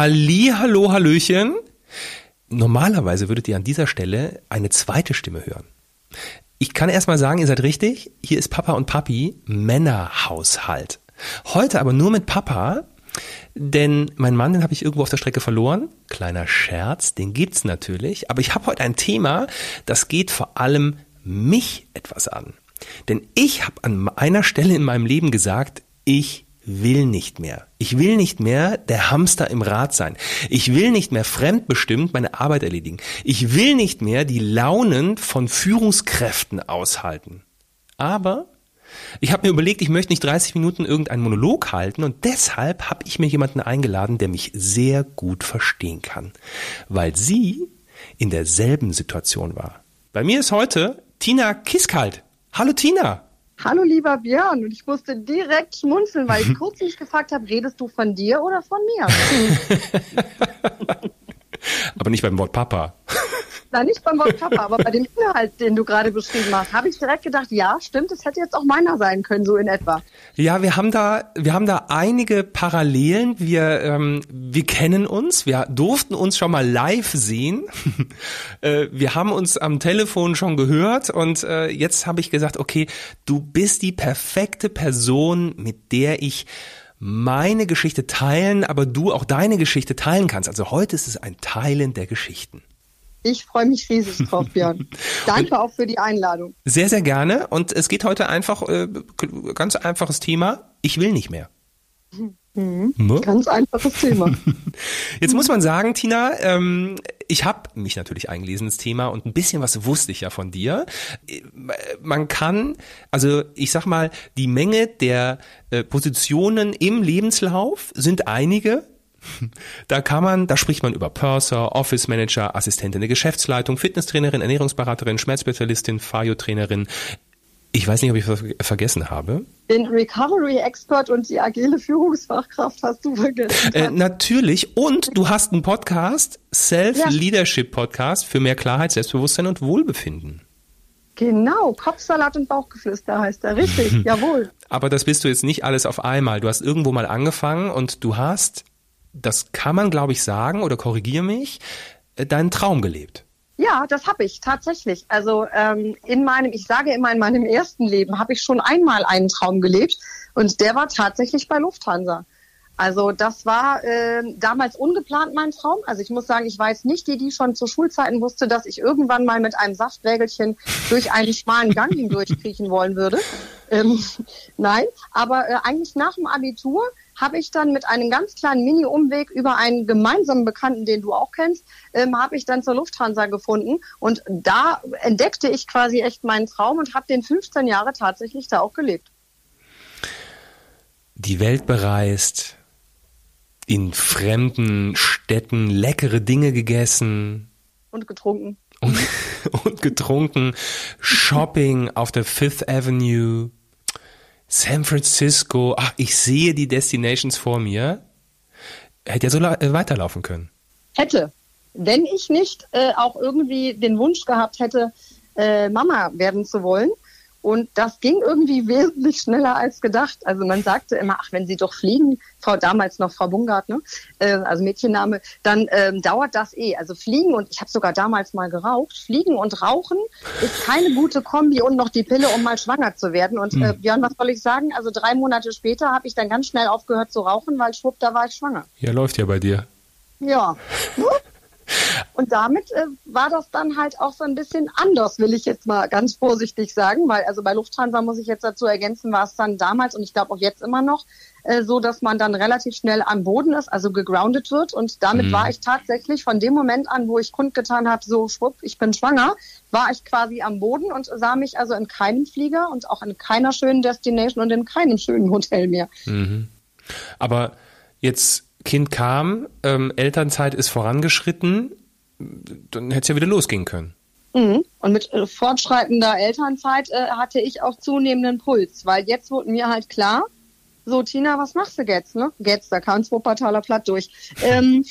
Halli, hallo, hallöchen. Normalerweise würdet ihr an dieser Stelle eine zweite Stimme hören. Ich kann erstmal sagen, ihr seid richtig. Hier ist Papa und Papi Männerhaushalt. Heute aber nur mit Papa, denn mein Mann, den habe ich irgendwo auf der Strecke verloren. Kleiner Scherz, den gibt's natürlich. Aber ich habe heute ein Thema, das geht vor allem mich etwas an. Denn ich habe an einer Stelle in meinem Leben gesagt, ich will nicht mehr. Ich will nicht mehr der Hamster im Rad sein. Ich will nicht mehr fremdbestimmt meine Arbeit erledigen. Ich will nicht mehr die Launen von Führungskräften aushalten. Aber ich habe mir überlegt, ich möchte nicht 30 Minuten irgendeinen Monolog halten und deshalb habe ich mir jemanden eingeladen, der mich sehr gut verstehen kann, weil sie in derselben Situation war. Bei mir ist heute Tina Kiskalt. Hallo Tina. Hallo lieber Björn und ich musste direkt schmunzeln, weil ich kurz nicht gefragt habe, redest du von dir oder von mir? Aber nicht beim Wort Papa. Nein, nicht beim Wort Papa, aber bei dem Inhalt, den du gerade beschrieben hast, habe ich direkt gedacht, ja, stimmt, es hätte jetzt auch meiner sein können, so in etwa. Ja, wir haben da, wir haben da einige Parallelen. Wir, ähm, wir kennen uns, wir durften uns schon mal live sehen. äh, wir haben uns am Telefon schon gehört und äh, jetzt habe ich gesagt, okay, du bist die perfekte Person, mit der ich meine Geschichte teilen, aber du auch deine Geschichte teilen kannst. Also heute ist es ein Teilen der Geschichten. Ich freue mich riesig drauf, Björn. Danke auch für die Einladung. Sehr, sehr gerne. Und es geht heute einfach, äh, ganz einfaches Thema. Ich will nicht mehr. Mhm. Ne? Ganz einfaches Thema. Jetzt muss man sagen, Tina, ähm, ich habe mich natürlich eingelesen ins Thema und ein bisschen was wusste ich ja von dir. Man kann, also ich sag mal, die Menge der äh, Positionen im Lebenslauf sind einige. Da kann man, da spricht man über Purser, Office Manager, Assistentin der Geschäftsleitung, Fitnesstrainerin, Ernährungsberaterin, Schmerzspezialistin, Fajo-Trainerin. Ich weiß nicht, ob ich was vergessen habe. Den Recovery Expert und die agile Führungsfachkraft hast du vergessen. Äh, natürlich. Und du hast einen Podcast, Self-Leadership Podcast für mehr Klarheit, Selbstbewusstsein und Wohlbefinden. Genau, Kopfsalat und Bauchgeflüster heißt er. Richtig, jawohl. Aber das bist du jetzt nicht alles auf einmal. Du hast irgendwo mal angefangen und du hast das kann man, glaube ich, sagen oder korrigiere mich, äh, deinen Traum gelebt. Ja, das habe ich tatsächlich. Also ähm, in meinem, ich sage immer in meinem ersten Leben, habe ich schon einmal einen Traum gelebt und der war tatsächlich bei Lufthansa. Also das war äh, damals ungeplant mein Traum. Also ich muss sagen, ich weiß nicht die, die schon zu Schulzeiten wusste, dass ich irgendwann mal mit einem Saftwägelchen durch einen schmalen Gang hindurchkriechen wollen würde. Ähm, nein, aber äh, eigentlich nach dem Abitur habe ich dann mit einem ganz kleinen Mini-Umweg über einen gemeinsamen Bekannten, den du auch kennst, ähm, habe ich dann zur Lufthansa gefunden. Und da entdeckte ich quasi echt meinen Traum und habe den 15 Jahre tatsächlich da auch gelebt. Die Welt bereist, in fremden Städten leckere Dinge gegessen. Und getrunken. Und, und getrunken. Shopping auf der Fifth Avenue. San Francisco, ach, ich sehe die Destinations vor mir. Hätte ja so äh, weiterlaufen können. Hätte. Wenn ich nicht äh, auch irgendwie den Wunsch gehabt hätte, äh, Mama werden zu wollen, und das ging irgendwie wesentlich schneller als gedacht. Also man sagte immer, ach, wenn Sie doch fliegen, Frau damals noch Frau Bungart, ne? Äh, also Mädchenname, dann ähm, dauert das eh. Also fliegen und ich habe sogar damals mal geraucht. Fliegen und Rauchen ist keine gute Kombi und noch die Pille, um mal schwanger zu werden. Und äh, hm. Björn, was soll ich sagen? Also drei Monate später habe ich dann ganz schnell aufgehört zu rauchen, weil schwupp, da war ich schwanger. Ja, läuft ja bei dir. Ja. Und damit äh, war das dann halt auch so ein bisschen anders, will ich jetzt mal ganz vorsichtig sagen, weil also bei Lufthansa muss ich jetzt dazu ergänzen, war es dann damals und ich glaube auch jetzt immer noch äh, so, dass man dann relativ schnell am Boden ist, also gegroundet wird. Und damit mhm. war ich tatsächlich von dem Moment an, wo ich kundgetan habe, so schwupp, ich bin schwanger, war ich quasi am Boden und sah mich also in keinem Flieger und auch in keiner schönen Destination und in keinem schönen Hotel mehr. Mhm. Aber jetzt Kind kam, ähm, Elternzeit ist vorangeschritten, dann hätte es ja wieder losgehen können. Mhm. Und mit äh, fortschreitender Elternzeit äh, hatte ich auch zunehmenden Puls, weil jetzt wurde mir halt klar, so Tina, was machst du jetzt? Ne? Jetzt, da kam Wuppertaler Platt durch. Ähm,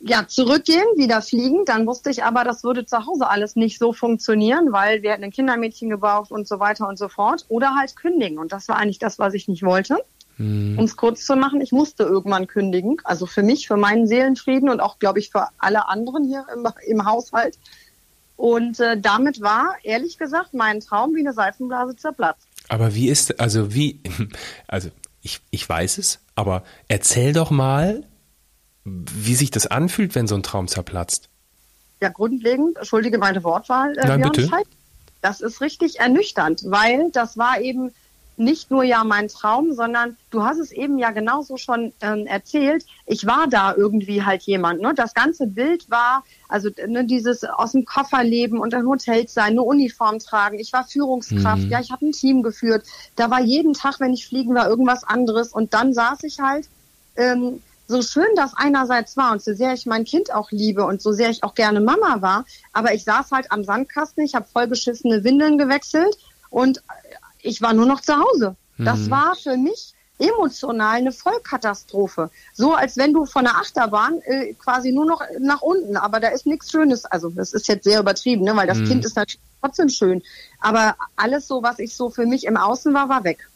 ja, zurückgehen, wieder fliegen. Dann wusste ich aber, das würde zu Hause alles nicht so funktionieren, weil wir hätten ein Kindermädchen gebraucht und so weiter und so fort. Oder halt kündigen. Und das war eigentlich das, was ich nicht wollte. Mhm. Um es kurz zu machen, ich musste irgendwann kündigen. Also für mich, für meinen Seelenfrieden und auch, glaube ich, für alle anderen hier im, im Haushalt. Und äh, damit war, ehrlich gesagt, mein Traum wie eine Seifenblase zerplatzt. Aber wie ist, also wie, also ich, ich weiß es, aber erzähl doch mal, wie sich das anfühlt, wenn so ein Traum zerplatzt. Ja, grundlegend, entschuldige meine Wortwahl, äh, Nein, bitte. Das ist richtig ernüchternd, weil das war eben nicht nur ja mein Traum, sondern du hast es eben ja genauso schon ähm, erzählt. Ich war da irgendwie halt jemand. Ne? Das ganze Bild war, also ne, dieses aus dem Koffer leben und ein Hotel sein, eine Uniform tragen. Ich war Führungskraft, mhm. ja, ich habe ein Team geführt. Da war jeden Tag, wenn ich fliegen war, irgendwas anderes. Und dann saß ich halt, ähm, so schön das einerseits war und so sehr ich mein Kind auch liebe und so sehr ich auch gerne Mama war, aber ich saß halt am Sandkasten, ich habe vollgeschissene Windeln gewechselt und ich war nur noch zu Hause. Das mhm. war für mich emotional eine Vollkatastrophe. So als wenn du von der Achterbahn äh, quasi nur noch nach unten, aber da ist nichts Schönes. Also das ist jetzt sehr übertrieben, ne? weil das mhm. Kind ist natürlich trotzdem schön. Aber alles so, was ich so für mich im Außen war, war weg.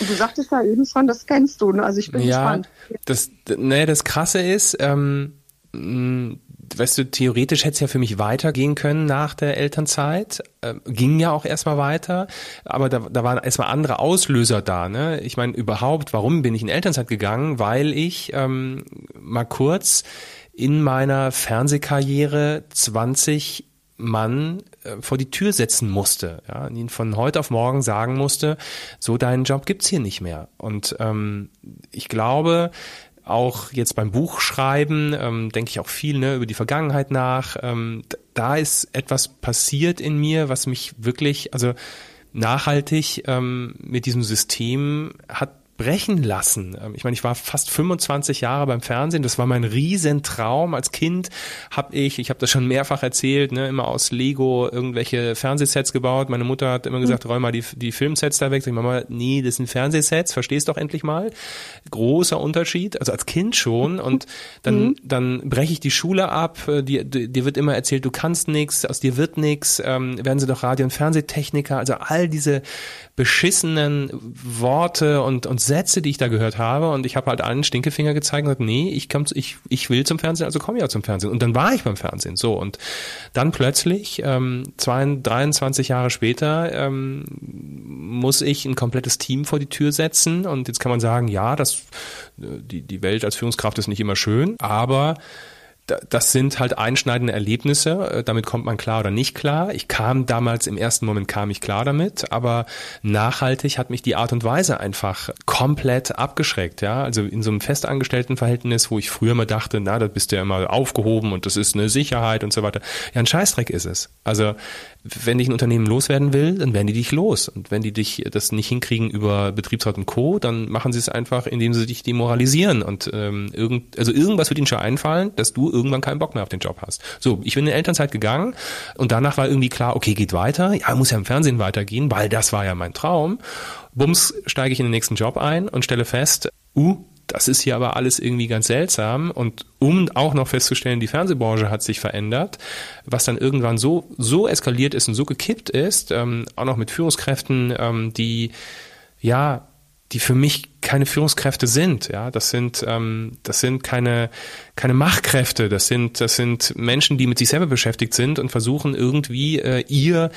Und du sagtest ja eben schon, das kennst du. Ne? Also ich bin ja, gespannt. Das, ne, das Krasse ist, ähm, weißt du, theoretisch hätte es ja für mich weitergehen können nach der Elternzeit. Äh, ging ja auch erstmal weiter, aber da, da waren erstmal andere Auslöser da. Ne? Ich meine, überhaupt, warum bin ich in Elternzeit gegangen? Weil ich ähm, mal kurz in meiner Fernsehkarriere 20 Mann äh, vor die Tür setzen musste, ja, und ihn von heute auf morgen sagen musste, so deinen Job gibt's hier nicht mehr. Und ähm, ich glaube, auch jetzt beim Buchschreiben ähm, denke ich auch viel ne, über die Vergangenheit nach. Ähm, da ist etwas passiert in mir, was mich wirklich, also nachhaltig ähm, mit diesem System hat brechen lassen. Ähm, ich meine, ich war fast 25 Jahre beim Fernsehen. Das war mein Riesentraum. Als Kind habe ich, ich habe das schon mehrfach erzählt, ne, immer aus Lego irgendwelche Fernsehsets gebaut. Meine Mutter hat immer gesagt, mhm. räum mal die, die Filmsets da weg. Sag ich, Mama, nee, das sind Fernsehsets. Verstehst doch endlich mal. Großer Unterschied. Also als Kind schon. Und dann, mhm. dann breche ich die Schule ab. Dir, dir wird immer erzählt, du kannst nichts, aus dir wird nichts. Ähm, werden sie doch Radio- und Fernsehtechniker. Also all diese beschissenen Worte und, und Sätze, die ich da gehört habe. Und ich habe halt allen Stinkefinger gezeigt und gesagt, nee, ich, komm, ich, ich will zum Fernsehen, also komme ja zum Fernsehen. Und dann war ich beim Fernsehen. So, und dann plötzlich, ähm, zwei, 23 Jahre später, ähm, muss ich ein komplettes Team vor die Tür setzen. Und jetzt kann man sagen, ja, das, die, die Welt als Führungskraft ist nicht immer schön, aber das sind halt einschneidende Erlebnisse. Äh, damit kommt man klar oder nicht klar. Ich kam damals im ersten Moment kam ich klar damit, aber nachhaltig hat mich die Art und Weise einfach komplett abgeschreckt. Ja, also in so einem festangestellten Verhältnis, wo ich früher mal dachte, na, da bist du ja immer aufgehoben und das ist eine Sicherheit und so weiter. Ja, ein Scheißdreck ist es. Also wenn dich ein Unternehmen loswerden will, dann werden die dich los. Und wenn die dich das nicht hinkriegen über Betriebsrat und Co., dann machen sie es einfach, indem sie dich demoralisieren. Und ähm, irgend, also irgendwas wird ihnen schon einfallen, dass du irgendwann keinen Bock mehr auf den Job hast. So, ich bin in Elternzeit gegangen und danach war irgendwie klar, okay, geht weiter. Ja, muss ja im Fernsehen weitergehen, weil das war ja mein Traum. Bums, steige ich in den nächsten Job ein und stelle fest, uh, das ist hier aber alles irgendwie ganz seltsam. Und um auch noch festzustellen, die Fernsehbranche hat sich verändert, was dann irgendwann so, so eskaliert ist und so gekippt ist, ähm, auch noch mit Führungskräften, ähm, die, ja, die für mich keine Führungskräfte sind, ja, das sind ähm, das sind keine keine Machtkräfte, das sind das sind Menschen, die mit sich selber beschäftigt sind und versuchen irgendwie äh, ihr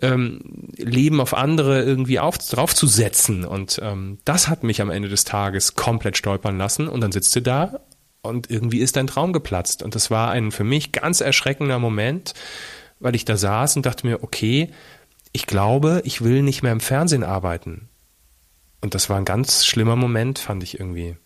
ähm, Leben auf andere irgendwie auf, draufzusetzen. Und ähm, das hat mich am Ende des Tages komplett stolpern lassen. Und dann sitzt du da und irgendwie ist dein Traum geplatzt. Und das war ein für mich ganz erschreckender Moment, weil ich da saß und dachte mir, okay, ich glaube, ich will nicht mehr im Fernsehen arbeiten. Und das war ein ganz schlimmer Moment, fand ich irgendwie.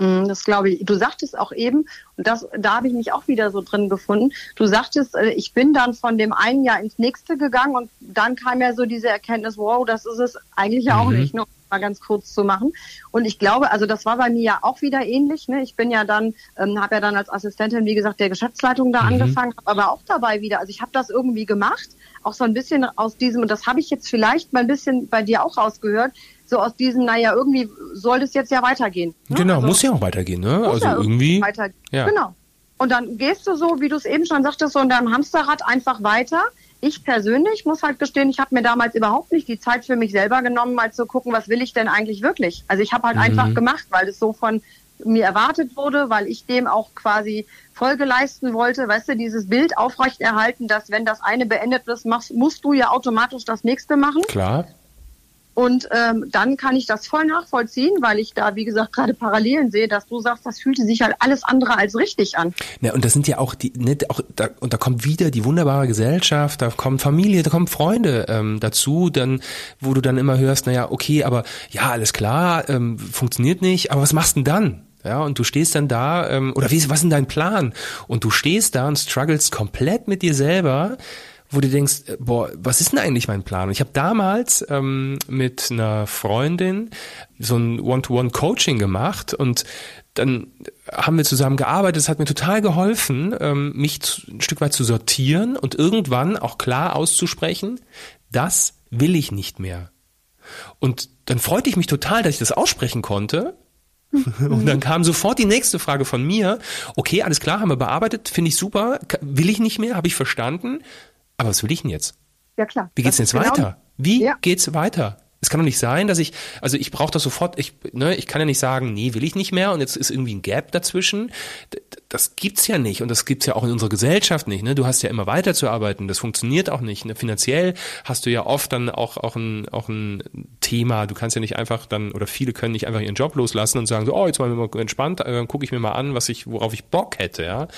Mm, das glaube ich. Du sagtest auch eben, und das, da habe ich mich auch wieder so drin gefunden. Du sagtest, äh, ich bin dann von dem einen Jahr ins nächste gegangen und dann kam ja so diese Erkenntnis, wow, das ist es eigentlich ja auch mhm. nicht, nur mal ganz kurz zu machen. Und ich glaube, also das war bei mir ja auch wieder ähnlich. Ne? Ich bin ja dann, ähm, habe ja dann als Assistentin, wie gesagt, der Geschäftsleitung da mhm. angefangen, habe aber auch dabei wieder, also ich habe das irgendwie gemacht, auch so ein bisschen aus diesem, und das habe ich jetzt vielleicht mal ein bisschen bei dir auch rausgehört, so aus diesem, naja, irgendwie soll das jetzt ja weitergehen. Ne? Genau, also, muss ja auch weitergehen, ne? Also ja irgendwie. Weitergehen. Ja. Genau. Und dann gehst du so, wie du es eben schon sagtest, so in deinem Hamsterrad einfach weiter. ich persönlich muss halt gestehen, ich habe mir damals überhaupt nicht die Zeit für mich selber genommen, mal zu gucken, was will ich denn eigentlich wirklich. Also ich habe halt mhm. einfach gemacht, weil es so von mir erwartet wurde, weil ich dem auch quasi Folge leisten wollte. Weißt du, dieses Bild aufrechterhalten, dass wenn das eine beendet ist, machst, musst du ja automatisch das nächste machen. Klar. Und ähm, dann kann ich das voll nachvollziehen, weil ich da, wie gesagt, gerade Parallelen sehe, dass du sagst, das fühlte sich halt alles andere als richtig an. Ja, und das sind ja auch die, ne, auch da, und da kommt wieder die wunderbare Gesellschaft, da kommt Familie, da kommen Freunde ähm, dazu, dann, wo du dann immer hörst, naja, okay, aber ja, alles klar, ähm, funktioniert nicht, aber was machst denn dann? Ja, und du stehst dann da, ähm, oder wie, was ist denn dein Plan? Und du stehst da und struggles komplett mit dir selber, wo du denkst, äh, boah, was ist denn eigentlich mein Plan? Und ich habe damals ähm, mit einer Freundin so ein One-to-One-Coaching gemacht und dann haben wir zusammen gearbeitet. Es hat mir total geholfen, ähm, mich zu, ein Stück weit zu sortieren und irgendwann auch klar auszusprechen, das will ich nicht mehr. Und dann freute ich mich total, dass ich das aussprechen konnte Und dann kam sofort die nächste Frage von mir. Okay, alles klar, haben wir bearbeitet, finde ich super. Will ich nicht mehr, habe ich verstanden. Aber was will ich denn jetzt? Ja klar. Wie geht's denn jetzt genau weiter? Wie ja. geht's weiter? Es kann doch nicht sein, dass ich, also ich brauche das sofort, ich, ne, ich kann ja nicht sagen, nee, will ich nicht mehr und jetzt ist irgendwie ein Gap dazwischen. Das gibt's ja nicht und das gibt's ja auch in unserer Gesellschaft nicht. Ne? Du hast ja immer weiterzuarbeiten, das funktioniert auch nicht. Ne? Finanziell hast du ja oft dann auch, auch, ein, auch ein Thema. Du kannst ja nicht einfach dann, oder viele können nicht einfach ihren Job loslassen und sagen so, oh, jetzt mal entspannt, dann gucke ich mir mal an, was ich, worauf ich Bock hätte, ja.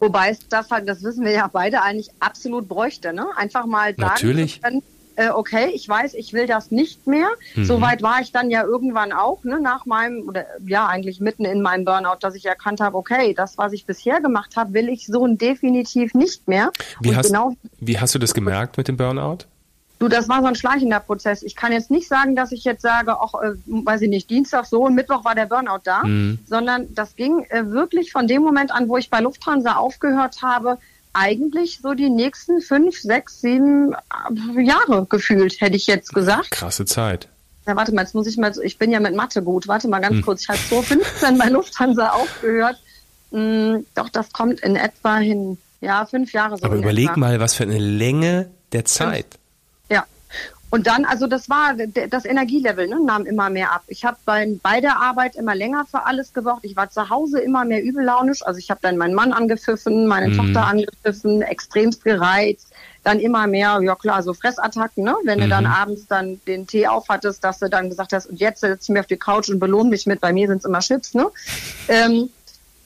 Wobei es das halt, das wissen wir ja beide eigentlich absolut bräuchte, ne? Einfach mal sagen Natürlich. Können, äh, okay, ich weiß, ich will das nicht mehr. Mhm. Soweit war ich dann ja irgendwann auch, ne, nach meinem, oder ja, eigentlich mitten in meinem Burnout, dass ich erkannt habe, okay, das, was ich bisher gemacht habe, will ich so definitiv nicht mehr. Wie, hast, genau, wie hast du das gemerkt mit dem Burnout? Du, das war so ein schleichender Prozess. Ich kann jetzt nicht sagen, dass ich jetzt sage, auch, äh, weiß ich nicht, Dienstag so und Mittwoch war der Burnout da, mhm. sondern das ging äh, wirklich von dem Moment an, wo ich bei Lufthansa aufgehört habe, eigentlich so die nächsten fünf, sechs, sieben äh, Jahre gefühlt, hätte ich jetzt gesagt. Krasse Zeit. Ja, warte mal, jetzt muss ich mal, ich bin ja mit Mathe gut. Warte mal ganz hm. kurz, ich habe 2015 bei Lufthansa aufgehört. Hm, doch, das kommt in etwa hin. Ja, fünf Jahre so. Aber überleg etwa. mal, was für eine Länge der Zeit. Und dann, also das war, das Energielevel ne, nahm immer mehr ab. Ich habe bei, bei der Arbeit immer länger für alles gebraucht. Ich war zu Hause immer mehr übellaunisch. Also ich habe dann meinen Mann angepfiffen, meine mhm. Tochter angepfiffen, extremst gereizt. Dann immer mehr, ja klar, so Fressattacken, ne? Wenn mhm. du dann mhm. abends dann den Tee aufhattest, dass du dann gesagt hast, und jetzt setze ich mich auf die Couch und belohne mich mit, bei mir sind es immer Chips, ne? Ähm,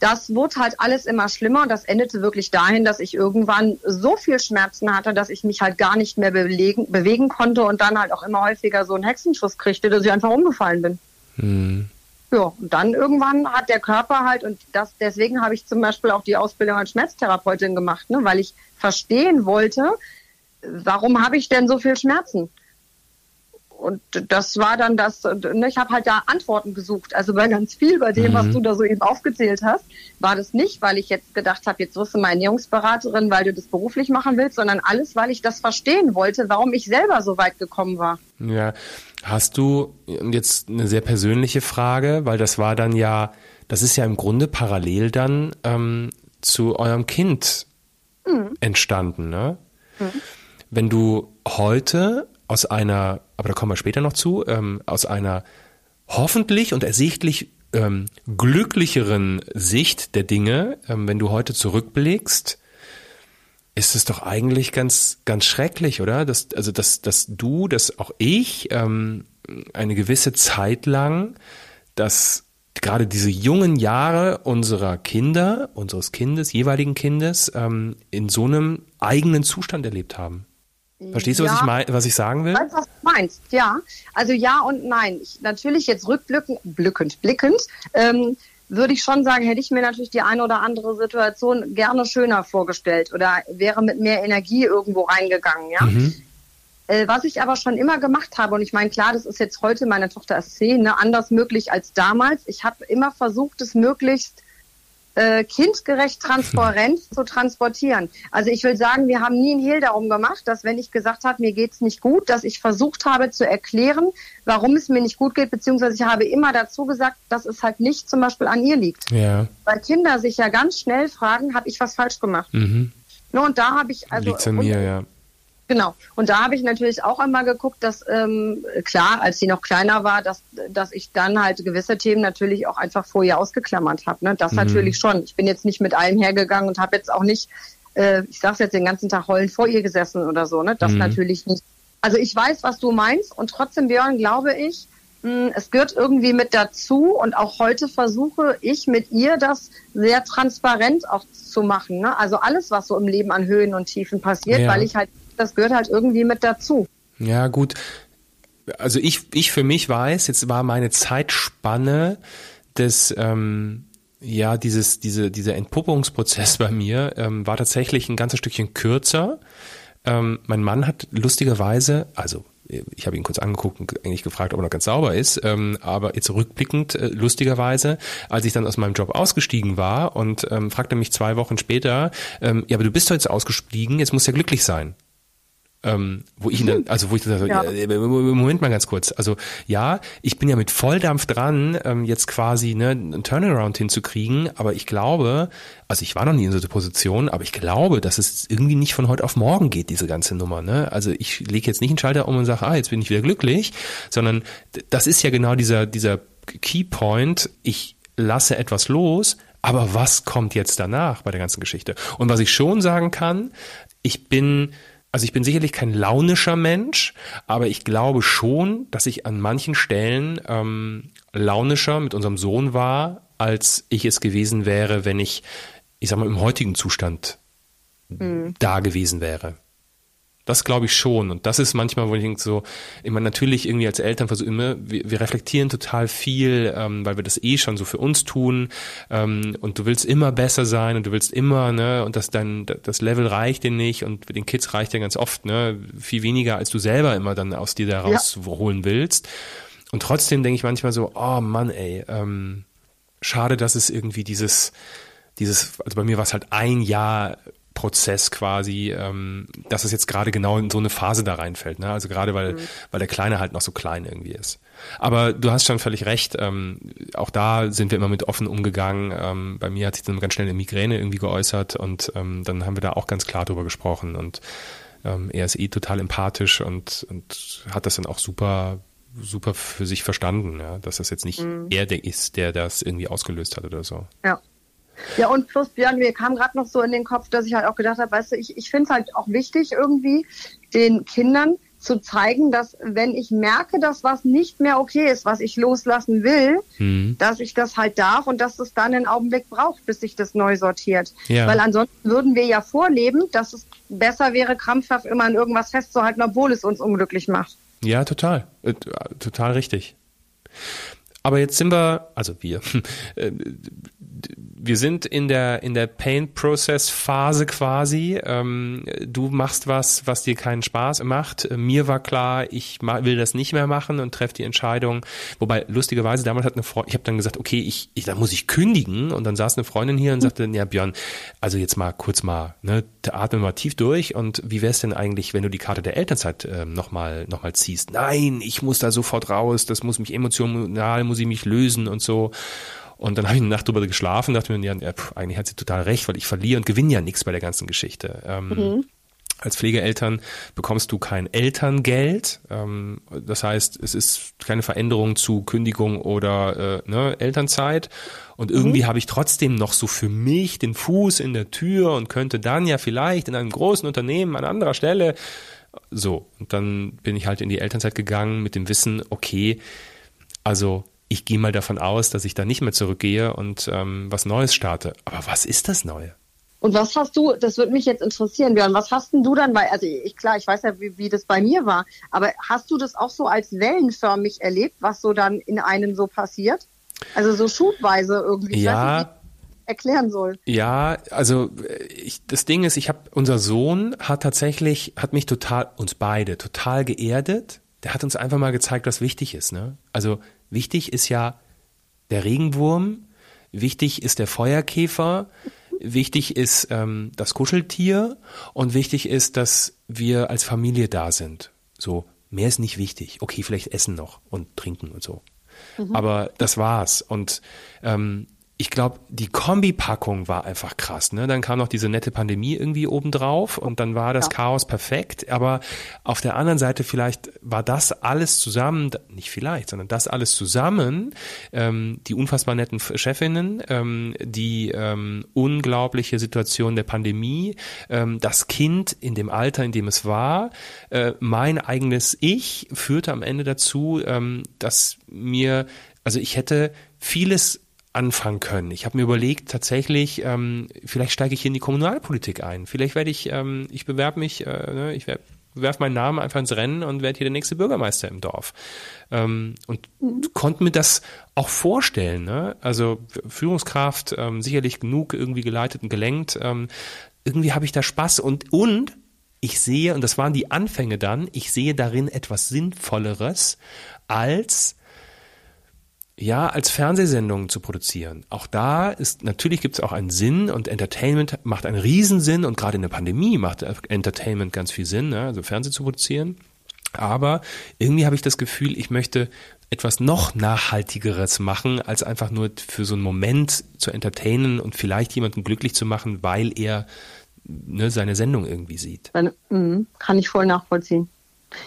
das wurde halt alles immer schlimmer und das endete wirklich dahin, dass ich irgendwann so viel Schmerzen hatte, dass ich mich halt gar nicht mehr belegen, bewegen konnte und dann halt auch immer häufiger so einen Hexenschuss kriegte, dass ich einfach umgefallen bin. Hm. Ja, und dann irgendwann hat der Körper halt, und das, deswegen habe ich zum Beispiel auch die Ausbildung als Schmerztherapeutin gemacht, ne, weil ich verstehen wollte, warum habe ich denn so viel Schmerzen? Und das war dann das, ne, ich habe halt da Antworten gesucht. Also bei ganz viel bei dem, mhm. was du da so eben aufgezählt hast, war das nicht, weil ich jetzt gedacht habe, jetzt wirst du mal Ernährungsberaterin, weil du das beruflich machen willst, sondern alles, weil ich das verstehen wollte, warum ich selber so weit gekommen war. Ja, hast du jetzt eine sehr persönliche Frage, weil das war dann ja, das ist ja im Grunde parallel dann ähm, zu eurem Kind mhm. entstanden, ne? Mhm. Wenn du heute aus einer, aber da kommen wir später noch zu, ähm, aus einer hoffentlich und ersichtlich ähm, glücklicheren Sicht der Dinge, ähm, wenn du heute zurückblickst, ist es doch eigentlich ganz, ganz schrecklich, oder? Dass, also, dass, dass du, dass auch ich ähm, eine gewisse Zeit lang, dass gerade diese jungen Jahre unserer Kinder, unseres Kindes, jeweiligen Kindes, ähm, in so einem eigenen Zustand erlebt haben. Verstehst du, was, ich mein, was ich sagen will? Weiß, was du meinst, ja. Also ja und nein. Ich, natürlich jetzt rückblickend, blickend, blickend, ähm, würde ich schon sagen, hätte ich mir natürlich die eine oder andere Situation gerne schöner vorgestellt oder wäre mit mehr Energie irgendwo reingegangen, ja. Mhm. Äh, was ich aber schon immer gemacht habe, und ich meine, klar, das ist jetzt heute, meine Tochter ist zehn, ne, anders möglich als damals. Ich habe immer versucht, es möglichst äh, kindgerecht transparent zu transportieren. Also ich will sagen, wir haben nie einen Hehl darum gemacht, dass wenn ich gesagt habe, mir geht's nicht gut, dass ich versucht habe zu erklären, warum es mir nicht gut geht, beziehungsweise ich habe immer dazu gesagt, dass es halt nicht zum Beispiel an ihr liegt. Ja. Weil Kinder sich ja ganz schnell fragen, habe ich was falsch gemacht? Mhm. No, und da habe ich also Liegt's an mir, ja. Genau. Und da habe ich natürlich auch einmal geguckt, dass ähm, klar, als sie noch kleiner war, dass, dass ich dann halt gewisse Themen natürlich auch einfach vorher ausgeklammert habe. Ne? Das mhm. natürlich schon. Ich bin jetzt nicht mit allem hergegangen und habe jetzt auch nicht, äh, ich sag's jetzt den ganzen Tag heulend vor ihr gesessen oder so. Ne? Das mhm. natürlich nicht. Also ich weiß, was du meinst und trotzdem, Björn, glaube ich, mh, es gehört irgendwie mit dazu und auch heute versuche ich mit ihr das sehr transparent auch zu machen. Ne? Also alles, was so im Leben an Höhen und Tiefen passiert, ja. weil ich halt das gehört halt irgendwie mit dazu. Ja, gut. Also ich, ich für mich weiß, jetzt war meine Zeitspanne des, ähm, ja, dieses, diese, dieser Entpuppungsprozess bei mir ähm, war tatsächlich ein ganzes Stückchen kürzer. Ähm, mein Mann hat lustigerweise, also ich habe ihn kurz angeguckt und eigentlich gefragt, ob er noch ganz sauber ist, ähm, aber jetzt rückblickend, äh, lustigerweise, als ich dann aus meinem Job ausgestiegen war und ähm, fragte mich zwei Wochen später, ähm, ja, aber du bist doch jetzt ausgestiegen, jetzt musst du ja glücklich sein. Ähm, wo ich dann, also wo ich dann ja. Äh, Moment mal ganz kurz. Also ja, ich bin ja mit Volldampf dran, ähm, jetzt quasi ne, einen Turnaround hinzukriegen, aber ich glaube, also ich war noch nie in so einer Position, aber ich glaube, dass es irgendwie nicht von heute auf morgen geht, diese ganze Nummer. Ne? Also ich lege jetzt nicht einen Schalter um und sage, ah, jetzt bin ich wieder glücklich, sondern das ist ja genau dieser, dieser Keypoint, ich lasse etwas los, aber was kommt jetzt danach bei der ganzen Geschichte? Und was ich schon sagen kann, ich bin also ich bin sicherlich kein launischer Mensch, aber ich glaube schon, dass ich an manchen Stellen ähm, launischer mit unserem Sohn war, als ich es gewesen wäre, wenn ich, ich sag mal, im heutigen Zustand mhm. da gewesen wäre. Das glaube ich schon. Und das ist manchmal, wo ich denke, so, immer natürlich irgendwie als Eltern versuche immer, wir, wir reflektieren total viel, ähm, weil wir das eh schon so für uns tun. Ähm, und du willst immer besser sein und du willst immer, ne, und das dann, das Level reicht dir nicht und den Kids reicht ja ganz oft, ne, viel weniger, als du selber immer dann aus dir da rausholen ja. willst. Und trotzdem denke ich manchmal so, oh Mann, ey, ähm, schade, dass es irgendwie dieses, dieses, also bei mir war es halt ein Jahr Prozess quasi, ähm, dass es jetzt gerade genau in so eine Phase da reinfällt. Ne? Also gerade weil, mhm. weil der Kleine halt noch so klein irgendwie ist. Aber du hast schon völlig recht. Ähm, auch da sind wir immer mit offen umgegangen. Ähm, bei mir hat sich dann ganz schnell eine Migräne irgendwie geäußert und ähm, dann haben wir da auch ganz klar drüber gesprochen. Und ähm, er ist eh total empathisch und, und hat das dann auch super super für sich verstanden, ja? dass das jetzt nicht mhm. er der ist, der das irgendwie ausgelöst hat oder so. Ja. Ja, und plus, Björn, mir kam gerade noch so in den Kopf, dass ich halt auch gedacht habe, weißt du, ich, ich finde es halt auch wichtig irgendwie, den Kindern zu zeigen, dass wenn ich merke, dass was nicht mehr okay ist, was ich loslassen will, mhm. dass ich das halt darf und dass es dann einen Augenblick braucht, bis sich das neu sortiert. Ja. Weil ansonsten würden wir ja vorleben, dass es besser wäre, krampfhaft immer an irgendwas festzuhalten, obwohl es uns unglücklich macht. Ja, total. Äh, total richtig. Aber jetzt sind wir, also wir, äh, wir sind in der in der Paint-Process Phase quasi. Ähm, du machst was, was dir keinen Spaß macht. Mir war klar, ich will das nicht mehr machen und treffe die Entscheidung. Wobei lustigerweise damals hat eine Freundin, ich habe dann gesagt, okay, ich, ich da muss ich kündigen und dann saß eine Freundin hier und sagte, ja Björn, also jetzt mal kurz mal, ne, atme mal tief durch und wie wär's denn eigentlich, wenn du die Karte der Elternzeit äh, noch mal noch mal ziehst? Nein, ich muss da sofort raus, das muss mich emotional, muss ich mich lösen und so. Und dann habe ich eine Nacht drüber geschlafen, dachte mir, ja, pff, eigentlich hat sie total recht, weil ich verliere und gewinne ja nichts bei der ganzen Geschichte. Ähm, mhm. Als Pflegeeltern bekommst du kein Elterngeld. Ähm, das heißt, es ist keine Veränderung zu Kündigung oder äh, ne, Elternzeit. Und irgendwie mhm. habe ich trotzdem noch so für mich den Fuß in der Tür und könnte dann ja vielleicht in einem großen Unternehmen an anderer Stelle so. Und dann bin ich halt in die Elternzeit gegangen mit dem Wissen, okay, also ich gehe mal davon aus, dass ich da nicht mehr zurückgehe und ähm, was Neues starte. Aber was ist das Neue? Und was hast du, das würde mich jetzt interessieren, Björn, was hast denn du dann bei, also ich, klar, ich weiß ja, wie, wie das bei mir war, aber hast du das auch so als wellenförmig erlebt, was so dann in einem so passiert? Also so schubweise irgendwie. Ja. Erklären soll. Ja, also ich, das Ding ist, ich habe unser Sohn hat tatsächlich hat mich total uns beide total geerdet. Der hat uns einfach mal gezeigt, was wichtig ist. Ne? Also Wichtig ist ja der Regenwurm, wichtig ist der Feuerkäfer, wichtig ist ähm, das Kuscheltier und wichtig ist, dass wir als Familie da sind. So, mehr ist nicht wichtig. Okay, vielleicht essen noch und trinken und so. Mhm. Aber das war's. Und ähm, ich glaube, die Kombipackung war einfach krass. Ne? Dann kam noch diese nette Pandemie irgendwie obendrauf und dann war das ja. Chaos perfekt. Aber auf der anderen Seite vielleicht war das alles zusammen, nicht vielleicht, sondern das alles zusammen, ähm, die unfassbar netten Chefinnen, ähm, die ähm, unglaubliche Situation der Pandemie, ähm, das Kind in dem Alter, in dem es war, äh, mein eigenes Ich führte am Ende dazu, ähm, dass mir, also ich hätte vieles anfangen können. Ich habe mir überlegt, tatsächlich, ähm, vielleicht steige ich in die Kommunalpolitik ein. Vielleicht werde ich, ähm, ich bewerbe mich, äh, ne, ich werfe meinen Namen einfach ins Rennen und werde hier der nächste Bürgermeister im Dorf. Ähm, und konnte mir das auch vorstellen. Ne? Also Führungskraft, ähm, sicherlich genug irgendwie geleitet und gelenkt. Ähm, irgendwie habe ich da Spaß und und ich sehe, und das waren die Anfänge dann, ich sehe darin etwas Sinnvolleres als ja, als Fernsehsendungen zu produzieren. Auch da ist, natürlich gibt es auch einen Sinn und Entertainment macht einen Riesensinn und gerade in der Pandemie macht Entertainment ganz viel Sinn, ne? also Fernsehen zu produzieren. Aber irgendwie habe ich das Gefühl, ich möchte etwas noch nachhaltigeres machen, als einfach nur für so einen Moment zu entertainen und vielleicht jemanden glücklich zu machen, weil er ne, seine Sendung irgendwie sieht. Mhm, kann ich voll nachvollziehen.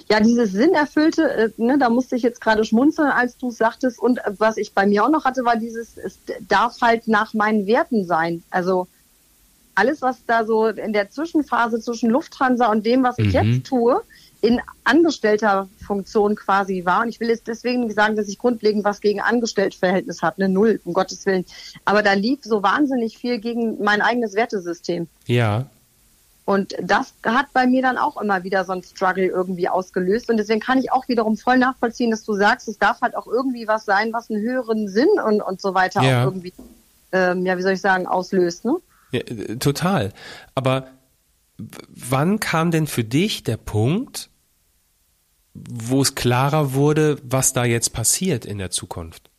Ja, dieses Sinnerfüllte, äh, ne, da musste ich jetzt gerade schmunzeln, als du sagtest. Und äh, was ich bei mir auch noch hatte, war dieses, es darf halt nach meinen Werten sein. Also alles, was da so in der Zwischenphase zwischen Lufthansa und dem, was ich mhm. jetzt tue, in angestellter Funktion quasi war. Und ich will jetzt deswegen sagen, dass ich grundlegend was gegen Angestelltverhältnis habe, eine Null, um Gottes Willen. Aber da lief so wahnsinnig viel gegen mein eigenes Wertesystem. Ja. Und das hat bei mir dann auch immer wieder so ein Struggle irgendwie ausgelöst. Und deswegen kann ich auch wiederum voll nachvollziehen, dass du sagst, es darf halt auch irgendwie was sein, was einen höheren Sinn und, und so weiter ja. auch irgendwie, ähm, ja, wie soll ich sagen, auslöst. Ne? Ja, äh, total. Aber wann kam denn für dich der Punkt, wo es klarer wurde, was da jetzt passiert in der Zukunft?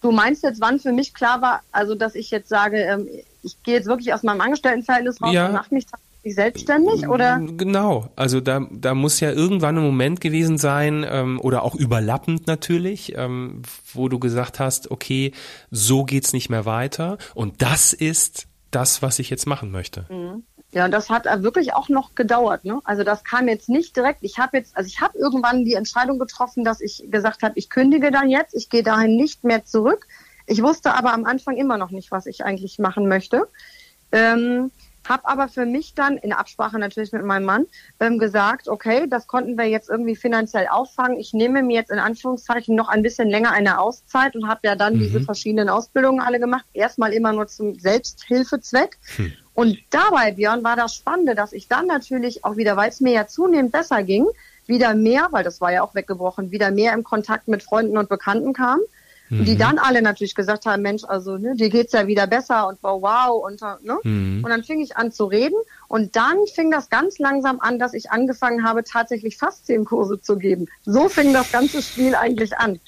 Du meinst jetzt, wann für mich klar war, also dass ich jetzt sage, ähm, ich gehe jetzt wirklich aus meinem Angestelltenverhältnis raus ja. und mache mich selbstständig oder? Genau, also da, da muss ja irgendwann ein Moment gewesen sein ähm, oder auch überlappend natürlich, ähm, wo du gesagt hast, okay, so geht's nicht mehr weiter und das ist das, was ich jetzt machen möchte. Mhm. Ja, und das hat wirklich auch noch gedauert. Ne? Also das kam jetzt nicht direkt. Ich habe jetzt, also ich habe irgendwann die Entscheidung getroffen, dass ich gesagt habe, ich kündige dann jetzt, ich gehe dahin nicht mehr zurück. Ich wusste aber am Anfang immer noch nicht, was ich eigentlich machen möchte. Ähm, habe aber für mich dann in Absprache natürlich mit meinem Mann ähm, gesagt, okay, das konnten wir jetzt irgendwie finanziell auffangen. Ich nehme mir jetzt in Anführungszeichen noch ein bisschen länger eine Auszeit und habe ja dann mhm. diese verschiedenen Ausbildungen alle gemacht. Erstmal immer nur zum Selbsthilfezweck. Hm. Und dabei, Björn, war das Spannende, dass ich dann natürlich auch wieder, weil es mir ja zunehmend besser ging, wieder mehr, weil das war ja auch weggebrochen, wieder mehr im Kontakt mit Freunden und Bekannten kam Mhm. Die dann alle natürlich gesagt haben, Mensch, also ne, dir geht's ja wieder besser und wow, wow und ne? Mhm. Und dann fing ich an zu reden und dann fing das ganz langsam an, dass ich angefangen habe, tatsächlich Faszienkurse zu geben. So fing das ganze Spiel eigentlich an.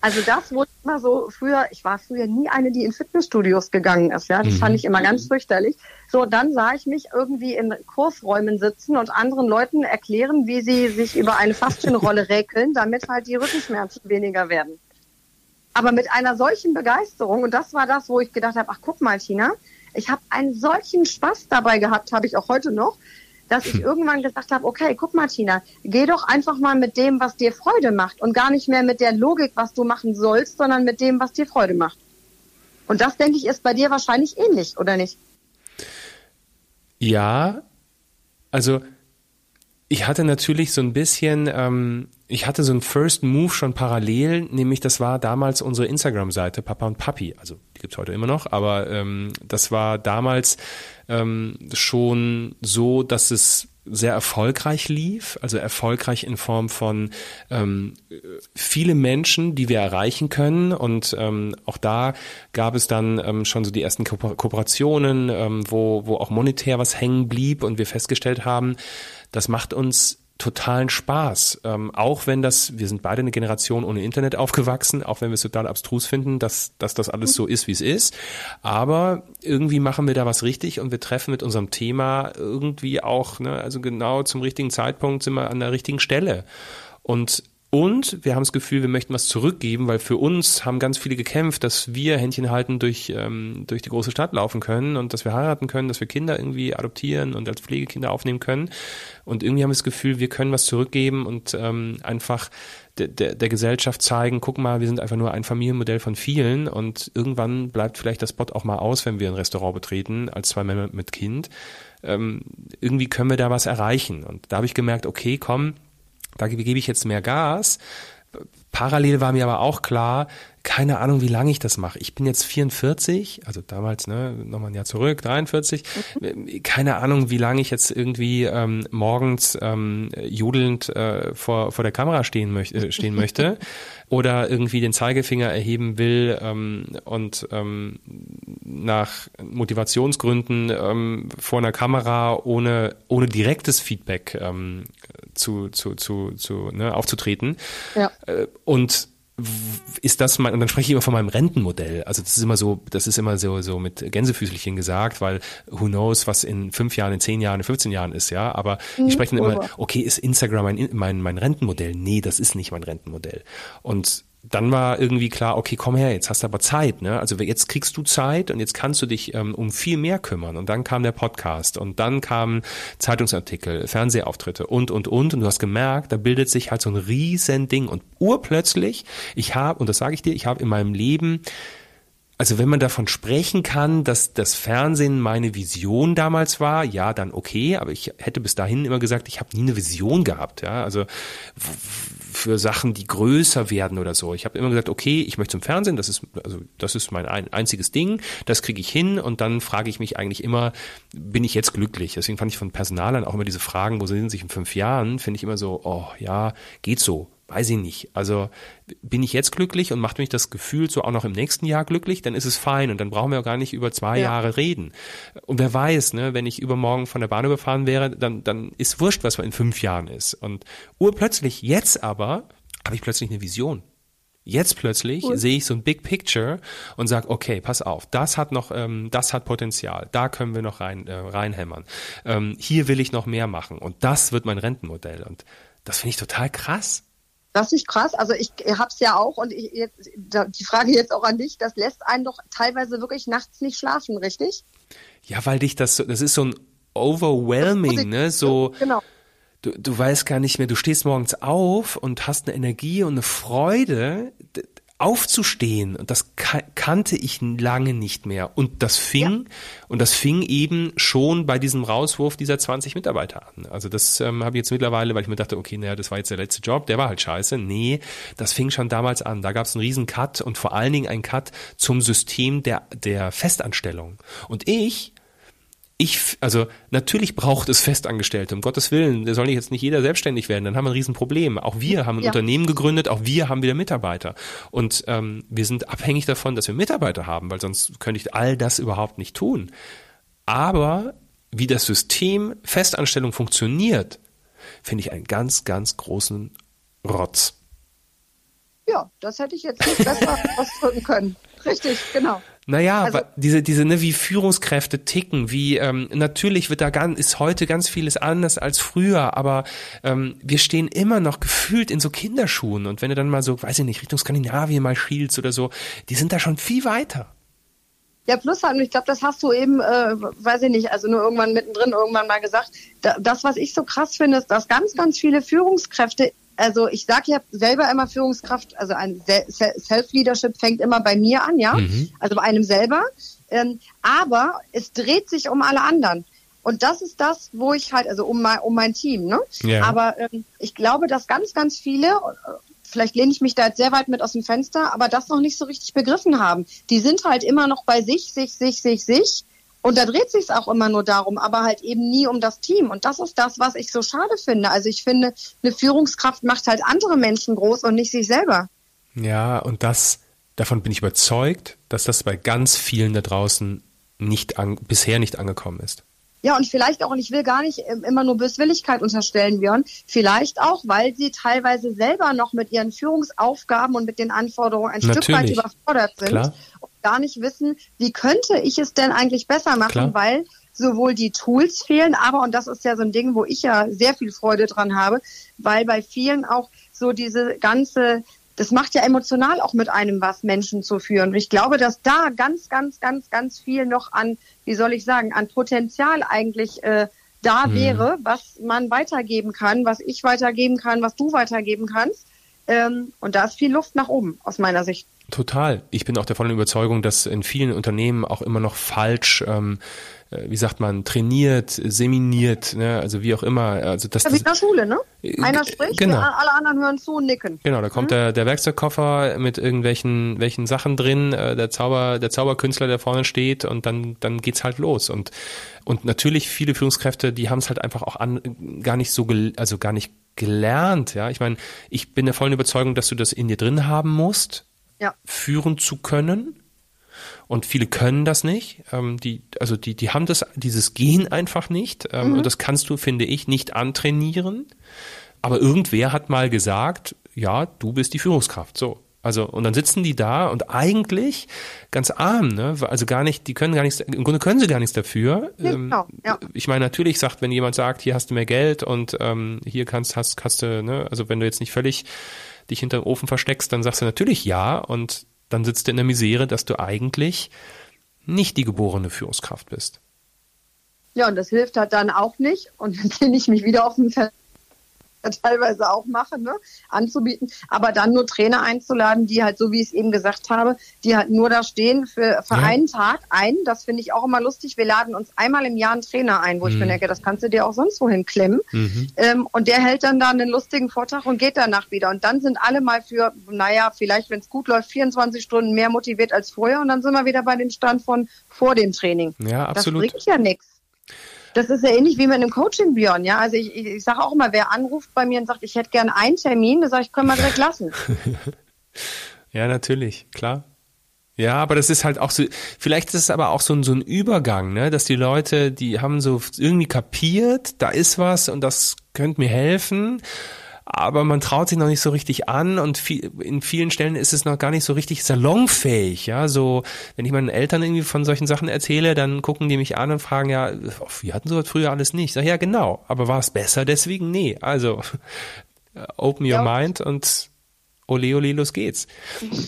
Also das wurde immer so früher, ich war früher nie eine, die in Fitnessstudios gegangen ist, ja. Das mhm. fand ich immer ganz fürchterlich. So, dann sah ich mich irgendwie in Kursräumen sitzen und anderen Leuten erklären, wie sie sich über eine Faszienrolle räkeln, damit halt die Rückenschmerzen weniger werden aber mit einer solchen Begeisterung. Und das war das, wo ich gedacht habe, ach guck mal, Tina, ich habe einen solchen Spaß dabei gehabt, habe ich auch heute noch, dass ich hm. irgendwann gesagt habe, okay, guck mal, Tina, geh doch einfach mal mit dem, was dir Freude macht und gar nicht mehr mit der Logik, was du machen sollst, sondern mit dem, was dir Freude macht. Und das, denke ich, ist bei dir wahrscheinlich ähnlich, oder nicht? Ja, also ich hatte natürlich so ein bisschen, ähm, ich hatte so einen First Move schon parallel, nämlich das war damals unsere Instagram-Seite Papa und Papi. Also die gibt's heute immer noch, aber ähm, das war damals ähm, schon so, dass es sehr erfolgreich lief, also erfolgreich in Form von ähm, viele Menschen, die wir erreichen können. Und ähm, auch da gab es dann ähm, schon so die ersten Ko Kooperationen, ähm, wo, wo auch monetär was hängen blieb und wir festgestellt haben, das macht uns totalen Spaß. Ähm, auch wenn das, wir sind beide eine Generation ohne Internet aufgewachsen, auch wenn wir es total abstrus finden, dass, dass das alles so ist, wie es ist. Aber irgendwie machen wir da was richtig und wir treffen mit unserem Thema irgendwie auch, ne, also genau zum richtigen Zeitpunkt sind wir an der richtigen Stelle. Und Und wir haben das Gefühl, wir möchten was zurückgeben, weil für uns haben ganz viele gekämpft, dass wir Händchen halten durch, ähm, durch die große Stadt laufen können und dass wir heiraten können, dass wir Kinder irgendwie adoptieren und als Pflegekinder aufnehmen können. Und irgendwie haben wir das Gefühl, wir können was zurückgeben und ähm, einfach der, der, der Gesellschaft zeigen, guck mal, wir sind einfach nur ein Familienmodell von vielen und irgendwann bleibt vielleicht das Spot auch mal aus, wenn wir ein Restaurant betreten, als zwei Männer mit Kind. Ähm, irgendwie können wir da was erreichen. Und da habe ich gemerkt, okay, komm, da gebe ich jetzt mehr Gas. Parallel war mir aber auch klar, keine Ahnung, wie lange ich das mache. Ich bin jetzt 44, also damals, ne, nochmal ein Jahr zurück, 43. Keine Ahnung, wie lange ich jetzt irgendwie ähm, morgens ähm, jodelnd äh, vor, vor der Kamera stehen, möcht, äh, stehen möchte oder irgendwie den Zeigefinger erheben will ähm, und ähm, nach Motivationsgründen ähm, vor einer Kamera ohne, ohne direktes Feedback ähm, zu, zu, zu, zu ne, aufzutreten. Ja. Äh, und ist das mein, und dann spreche ich immer von meinem Rentenmodell. Also das ist immer so, das ist immer so, so mit Gänsefüßchen gesagt, weil who knows, was in fünf Jahren, in zehn Jahren, in 15 Jahren ist, ja. Aber mhm, ich spreche dann immer, okay, ist Instagram mein, mein, mein Rentenmodell? Nee, das ist nicht mein Rentenmodell. Und dann war irgendwie klar, okay, komm her, jetzt hast du aber Zeit, ne? Also jetzt kriegst du Zeit und jetzt kannst du dich ähm, um viel mehr kümmern. Und dann kam der Podcast und dann kamen Zeitungsartikel, Fernsehauftritte und und und. Und du hast gemerkt, da bildet sich halt so ein riesen Ding. Und urplötzlich, ich habe, und das sage ich dir, ich habe in meinem Leben also wenn man davon sprechen kann, dass das Fernsehen meine Vision damals war, ja, dann okay, aber ich hätte bis dahin immer gesagt, ich habe nie eine Vision gehabt, ja, also für Sachen, die größer werden oder so. Ich habe immer gesagt, okay, ich möchte zum Fernsehen, das ist also das ist mein ein, einziges Ding, das kriege ich hin und dann frage ich mich eigentlich immer, bin ich jetzt glücklich? Deswegen fand ich von Personalern auch immer diese Fragen, wo sind sie in fünf Jahren, finde ich immer so, oh ja, geht so weiß ich nicht. Also bin ich jetzt glücklich und macht mich das Gefühl so auch noch im nächsten Jahr glücklich, dann ist es fein und dann brauchen wir auch gar nicht über zwei ja. Jahre reden. Und wer weiß, ne, wenn ich übermorgen von der Bahn überfahren wäre, dann, dann ist wurscht, was in fünf Jahren ist. Und urplötzlich, jetzt aber, habe ich plötzlich eine Vision. Jetzt plötzlich cool. sehe ich so ein Big Picture und sage, okay, pass auf, das hat noch, ähm, das hat Potenzial, da können wir noch rein äh, reinhämmern. Ähm, hier will ich noch mehr machen und das wird mein Rentenmodell und das finde ich total krass. Das ist krass. Also ich habe es ja auch und ich, jetzt, die Frage jetzt auch an dich, das lässt einen doch teilweise wirklich nachts nicht schlafen, richtig? Ja, weil dich das, das ist so ein overwhelming, ne? So, genau. Du, du weißt gar nicht mehr, du stehst morgens auf und hast eine Energie und eine Freude aufzustehen und das kannte ich lange nicht mehr und das fing ja. und das fing eben schon bei diesem Rauswurf dieser 20 Mitarbeiter an. Also das ähm, habe ich jetzt mittlerweile, weil ich mir dachte, okay, naja, das war jetzt der letzte Job, der war halt scheiße. Nee, das fing schon damals an. Da gab es einen riesen Cut und vor allen Dingen einen Cut zum System der der Festanstellung. Und ich ich, also natürlich braucht es Festangestellte, um Gottes Willen, da soll jetzt nicht jeder selbstständig werden, dann haben wir ein Riesenproblem. Auch wir haben ein ja. Unternehmen gegründet, auch wir haben wieder Mitarbeiter. Und ähm, wir sind abhängig davon, dass wir Mitarbeiter haben, weil sonst könnte ich all das überhaupt nicht tun. Aber wie das System Festanstellung funktioniert, finde ich einen ganz, ganz großen Rotz. Ja, das hätte ich jetzt nicht besser ausdrücken können. Richtig, genau. Naja, also, diese, diese, ne, wie Führungskräfte ticken, wie ähm, natürlich wird da ganz, ist heute ganz vieles anders als früher, aber ähm, wir stehen immer noch gefühlt in so Kinderschuhen und wenn du dann mal so, weiß ich nicht, Richtung Skandinavien mal schielst oder so, die sind da schon viel weiter. Ja, plus halt, ich glaube, das hast du eben, äh, weiß ich nicht, also nur irgendwann mittendrin irgendwann mal gesagt. das, was ich so krass finde, ist, dass ganz, ganz viele Führungskräfte also ich sage ja selber immer Führungskraft, also ein Self-Leadership fängt immer bei mir an, ja, mhm. also bei einem selber. Ähm, aber es dreht sich um alle anderen. Und das ist das, wo ich halt, also um mein, um mein Team, ne? Ja. Aber ähm, ich glaube, dass ganz, ganz viele, vielleicht lehne ich mich da jetzt sehr weit mit aus dem Fenster, aber das noch nicht so richtig begriffen haben. Die sind halt immer noch bei sich, sich, sich, sich, sich und da dreht sich es auch immer nur darum, aber halt eben nie um das Team. Und das ist das, was ich so schade finde. Also ich finde, eine Führungskraft macht halt andere Menschen groß und nicht sich selber. Ja, und das, davon bin ich überzeugt, dass das bei ganz vielen da draußen nicht an, bisher nicht angekommen ist. Ja, und vielleicht auch, und ich will gar nicht ähm, immer nur Böswilligkeit unterstellen, Björn, vielleicht auch, weil sie teilweise selber noch mit ihren Führungsaufgaben und mit den Anforderungen ein Natürlich. Stück weit überfordert sind Klar gar nicht wissen, wie könnte ich es denn eigentlich besser machen, Klar. weil sowohl die Tools fehlen, aber, und das ist ja so ein Ding, wo ich ja sehr viel Freude dran habe, weil bei vielen auch so diese ganze, das macht ja emotional auch mit einem was, Menschen zu führen. Und ich glaube, dass da ganz, ganz, ganz, ganz viel noch an, wie soll ich sagen, an Potenzial eigentlich äh, da mhm. wäre, was man weitergeben kann, was ich weitergeben kann, was du weitergeben kannst. Ähm, und da ist viel Luft nach oben, aus meiner Sicht. Total. Ich bin auch der vollen Überzeugung, dass in vielen Unternehmen auch immer noch falsch, ähm, äh, wie sagt man, trainiert, seminiert, ne? also wie auch immer. Also das, ja, wie in der Schule, ne? Äh, Einer spricht, genau. alle anderen hören zu und nicken. Genau, da kommt mhm. der, der Werkzeugkoffer mit irgendwelchen welchen Sachen drin, äh, der Zauber, der Zauberkünstler, der vorne steht und dann dann geht's halt los und und natürlich viele Führungskräfte, die haben es halt einfach auch an, gar nicht so, also gar nicht gelernt, ja. Ich meine, ich bin der vollen Überzeugung, dass du das in dir drin haben musst, ja. führen zu können. Und viele können das nicht. Ähm, die, also die, die haben das, dieses Gen einfach nicht. Ähm, mhm. Und das kannst du, finde ich, nicht antrainieren. Aber irgendwer hat mal gesagt, ja, du bist die Führungskraft. So. Also, und dann sitzen die da und eigentlich ganz arm, ne? Also gar nicht, die können gar nichts, im Grunde können sie gar nichts dafür. Genau, ja. Ich meine, natürlich sagt, wenn jemand sagt, hier hast du mehr Geld und ähm, hier kannst, hast, hast du, ne, also wenn du jetzt nicht völlig dich hinter dem Ofen versteckst, dann sagst du natürlich ja und dann sitzt du in der Misere, dass du eigentlich nicht die geborene Führungskraft bist. Ja, und das hilft halt dann auch nicht. Und dann ziehe ich mich wieder auf den teilweise auch mache, ne, anzubieten, aber dann nur Trainer einzuladen, die halt, so wie ich es eben gesagt habe, die halt nur da stehen für, für ja. einen Tag ein. Das finde ich auch immer lustig. Wir laden uns einmal im Jahr einen Trainer ein, wo mhm. ich mir denke, das kannst du dir auch sonst wohin klemmen. Mhm. Ähm, und der hält dann da einen lustigen Vortrag und geht danach wieder. Und dann sind alle mal für, naja, vielleicht, wenn es gut läuft, 24 Stunden mehr motiviert als vorher. Und dann sind wir wieder bei dem Stand von vor dem Training. Ja, absolut. Das bringt ja nichts. Das ist ja ähnlich wie mit einem Coaching, Björn. Ja, also ich, ich, ich sage auch immer, wer anruft bei mir und sagt, ich hätte gerne einen Termin, dann sage ich, können wir direkt lassen. ja, natürlich, klar. Ja, aber das ist halt auch so, vielleicht ist es aber auch so ein, so ein Übergang, ne, dass die Leute, die haben so irgendwie kapiert, da ist was und das könnte mir helfen aber man traut sich noch nicht so richtig an und viel, in vielen Stellen ist es noch gar nicht so richtig salonfähig. Ja, so wenn ich meinen Eltern irgendwie von solchen Sachen erzähle, dann gucken die mich an und fragen ja, oh, wir hatten sowas früher alles nicht. Ich sag ja genau, aber war es besser deswegen? Nee, also open your ja. mind und ole ole los geht's.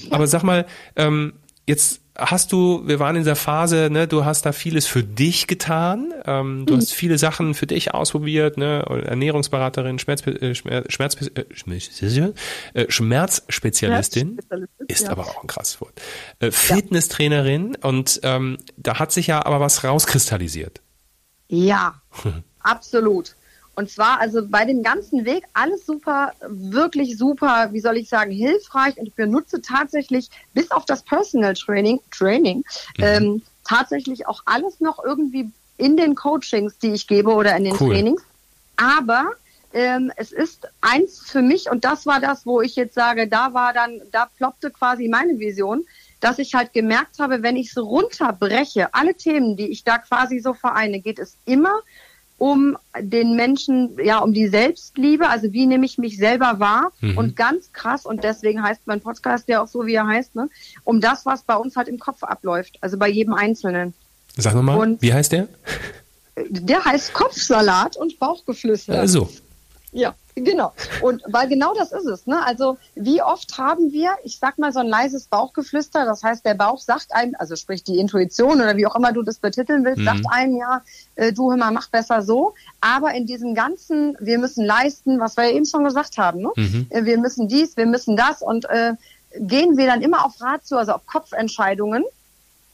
Aber sag mal, ähm, jetzt hast du, wir waren in dieser Phase, ne, du hast da vieles für dich getan, ähm, du mhm. hast viele Sachen für dich ausprobiert, ne, Ernährungsberaterin, Schmerz, äh, Schmerz, äh, äh, Schmerzspezialistin, ist ja. aber auch ein krasses Wort, äh, Fitnesstrainerin und ähm, da hat sich ja aber was rauskristallisiert. Ja, absolut. Und zwar also bei dem ganzen Weg alles super, wirklich super, wie soll ich sagen, hilfreich. Und ich benutze tatsächlich bis auf das Personal Training, Training, mhm. ähm, tatsächlich auch alles noch irgendwie in den Coachings, die ich gebe oder in den cool. Trainings. Aber ähm, es ist eins für mich und das war das, wo ich jetzt sage, da war dann, da ploppte quasi meine Vision, dass ich halt gemerkt habe, wenn ich so runterbreche, alle Themen, die ich da quasi so vereine, geht es immer um den Menschen, ja, um die Selbstliebe, also wie nehme ich mich selber wahr mhm. und ganz krass, und deswegen heißt mein Podcast ja auch so, wie er heißt, ne, um das, was bei uns halt im Kopf abläuft, also bei jedem Einzelnen. Sag nochmal, wie heißt der? Der heißt Kopfsalat und Bauchgeflüster. Also. Ja, genau. Und weil genau das ist es. Ne? Also wie oft haben wir, ich sag mal so ein leises Bauchgeflüster, das heißt, der Bauch sagt einem, also sprich die Intuition oder wie auch immer du das betiteln willst, mhm. sagt einem ja, äh, du hör mal, mach besser so. Aber in diesem ganzen, wir müssen leisten, was wir ja eben schon gesagt haben, ne? Mhm. Äh, wir müssen dies, wir müssen das und äh, gehen wir dann immer auf Rat zu, also auf Kopfentscheidungen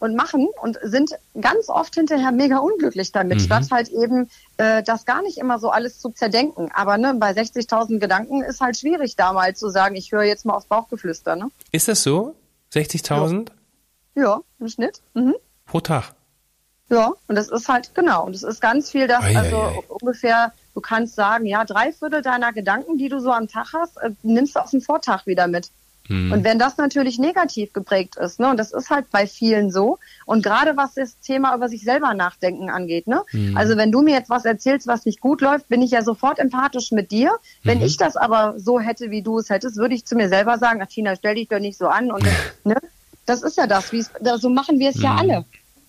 und machen und sind ganz oft hinterher mega unglücklich damit, mhm. statt halt eben äh, das gar nicht immer so alles zu zerdenken. Aber ne, bei 60.000 Gedanken ist halt schwierig, da mal zu sagen, ich höre jetzt mal aufs Bauchgeflüster. Ne? Ist das so? 60.000? Ja. ja, im Schnitt. Mhm. Pro Tag? Ja, und das ist halt, genau, und das ist ganz viel, das, ei, also ei, ei. ungefähr, du kannst sagen, ja, drei Viertel deiner Gedanken, die du so am Tag hast, äh, nimmst du aus dem Vortag wieder mit. Mhm. Und wenn das natürlich negativ geprägt ist, ne, und das ist halt bei vielen so, und gerade was das Thema über sich selber nachdenken angeht, ne, mhm. also wenn du mir jetzt was erzählst, was nicht gut läuft, bin ich ja sofort empathisch mit dir. Wenn mhm. ich das aber so hätte, wie du es hättest, würde ich zu mir selber sagen, Tina, stell dich doch nicht so an und, ne, das ist ja das, so machen wir es ja mhm. alle.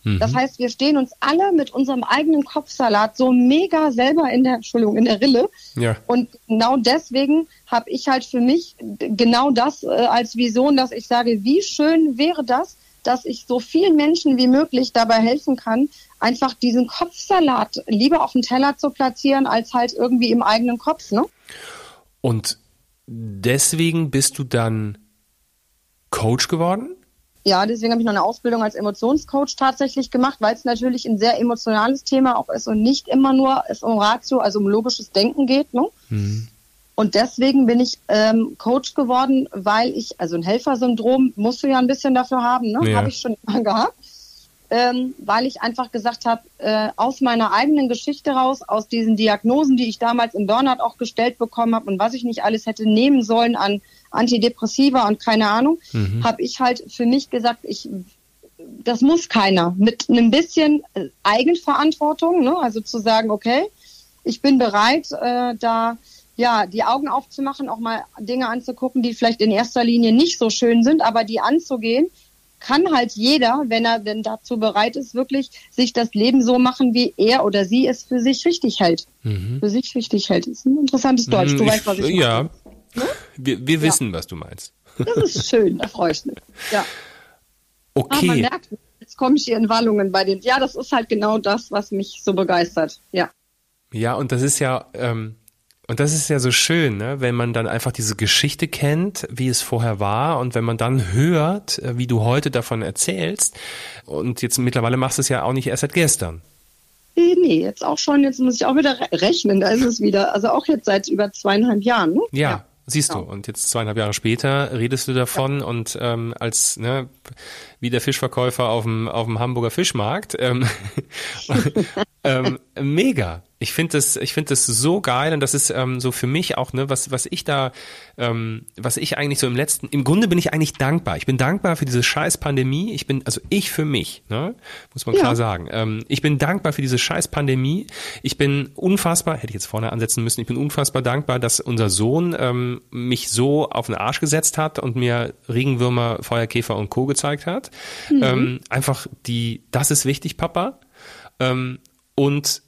Mhm. Das heißt, wir stehen uns alle mit unserem eigenen Kopfsalat so mega selber in der, Entschuldigung, in der Rille. Ja. Und genau deswegen habe ich halt für mich genau das äh, als Vision, dass ich sage, wie schön wäre das, dass ich so vielen Menschen wie möglich dabei helfen kann, einfach diesen Kopfsalat lieber auf den Teller zu platzieren, als halt irgendwie im eigenen Kopf. Ne? Und deswegen bist du dann Coach geworden? Ja, deswegen habe ich noch eine Ausbildung als Emotionscoach tatsächlich gemacht, weil es natürlich ein sehr emotionales Thema auch ist und nicht immer nur es um Ratio, also um logisches Denken geht. Ne? Mhm. Und deswegen bin ich ähm, Coach geworden, weil ich, also ein Helfersyndrom musst du ja ein bisschen dafür haben, ne? Ja. Habe ich schon immer gehabt. Ähm, weil ich einfach gesagt habe, äh, aus meiner eigenen Geschichte raus, aus diesen Diagnosen, die ich damals im Burnout auch gestellt bekommen habe und was ich nicht alles hätte nehmen sollen an Antidepressiva und keine Ahnung, mhm. habe ich halt für mich gesagt, ich das muss keiner. Mit einem bisschen äh, Eigenverantwortung, ne? also zu sagen, okay, ich bin bereit, äh, da ja die Augen aufzumachen, auch mal Dinge anzugucken, die vielleicht in erster Linie nicht so schön sind, aber die anzugehen, kann halt jeder, wenn er denn dazu bereit ist, wirklich sich das Leben so machen, wie er oder sie es für sich richtig hält. Mhm. Für sich richtig hält. Das ist ein interessantes Deutsch. Du ich, mhm. weißt, was ich meine. Ja, Ne? Wir, wir wissen, ja. was du meinst. Das ist schön, da freue ich mich. Ja. Okay. Ah, man merkt, jetzt komme ich hier in Wallungen bei den. Ja, das ist halt genau das, was mich so begeistert. Ja. Ja, und das ist ja, ähm, und das ist ja so schön, ne? wenn man dann einfach diese Geschichte kennt, wie es vorher war und wenn man dann hört, äh, wie du heute davon erzählst. Und jetzt mittlerweile machst du es ja auch nicht erst seit gestern. Nee, nee, jetzt auch schon, jetzt muss ich auch wieder rechnen, da ist es wieder. Also auch jetzt seit über zweieinhalb Jahren. Ne? ja. ja. Siehst genau. du, und jetzt zweieinhalb Jahre später redest du davon ja. und ähm, als ne, wie der Fischverkäufer auf dem, auf dem Hamburger Fischmarkt. Ähm, ähm, mega. Ich finde das, ich finde das so geil und das ist ähm, so für mich auch, ne, was, was ich da, ähm, was ich eigentlich so im letzten, im Grunde bin ich eigentlich dankbar. Ich bin dankbar für diese scheiß Pandemie. Ich bin, also ich für mich, ne, muss man ja. klar sagen. Ähm, ich bin dankbar für diese scheiß Pandemie. Ich bin unfassbar, hätte ich jetzt vorne ansetzen müssen, ich bin unfassbar dankbar, dass unser Sohn ähm, mich so auf den Arsch gesetzt hat und mir Regenwürmer, Feuerkäfer und Co. gezeigt hat. Mhm. Ähm, einfach die, das ist wichtig, Papa. Ähm, und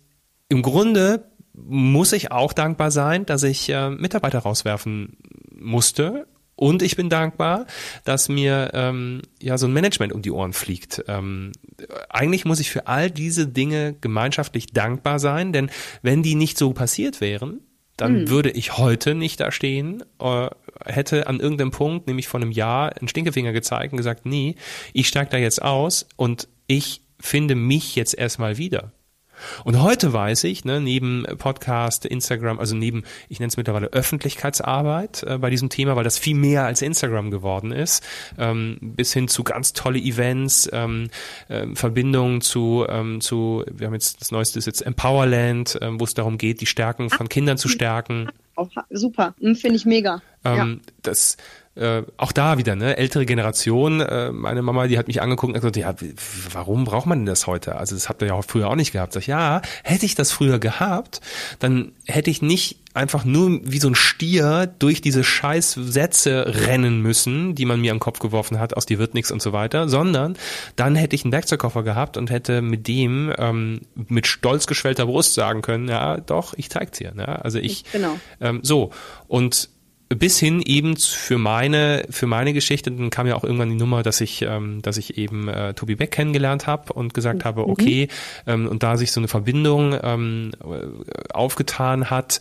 im Grunde muss ich auch dankbar sein, dass ich äh, Mitarbeiter rauswerfen musste. Und ich bin dankbar, dass mir ähm, ja so ein Management um die Ohren fliegt. Ähm, eigentlich muss ich für all diese Dinge gemeinschaftlich dankbar sein, denn wenn die nicht so passiert wären, dann mhm. würde ich heute nicht da stehen, äh, hätte an irgendeinem Punkt, nämlich vor einem Jahr, einen Stinkefinger gezeigt und gesagt, nee, ich steige da jetzt aus und ich finde mich jetzt erstmal wieder. Und heute weiß ich, ne, neben Podcast, Instagram, also neben, ich nenne es mittlerweile Öffentlichkeitsarbeit äh, bei diesem Thema, weil das viel mehr als Instagram geworden ist, ähm, bis hin zu ganz tolle Events, ähm, äh, Verbindungen zu, ähm, zu, wir haben jetzt das Neueste ist jetzt Empowerland, äh, wo es darum geht, die Stärken von Kindern zu stärken. Auch super, hm, finde ich mega. Ähm, ja. Das äh, auch da wieder, ne, ältere Generation, äh, meine Mama, die hat mich angeguckt und gesagt, ja, warum braucht man denn das heute? Also das habt ihr ja auch früher auch nicht gehabt. Sag ich, ja, hätte ich das früher gehabt, dann hätte ich nicht einfach nur wie so ein Stier durch diese scheiß Sätze rennen müssen, die man mir am Kopf geworfen hat, aus dir wird nichts und so weiter, sondern dann hätte ich einen Werkzeugkoffer gehabt und hätte mit dem ähm, mit stolz geschwellter Brust sagen können, ja, doch, ich zeig's dir. Ne? Also ich, genau. ähm, so und bis hin eben für meine für meine Geschichte dann kam ja auch irgendwann die Nummer dass ich ähm, dass ich eben äh, Tobi Beck kennengelernt habe und gesagt habe mhm. okay ähm, und da sich so eine Verbindung ähm, aufgetan hat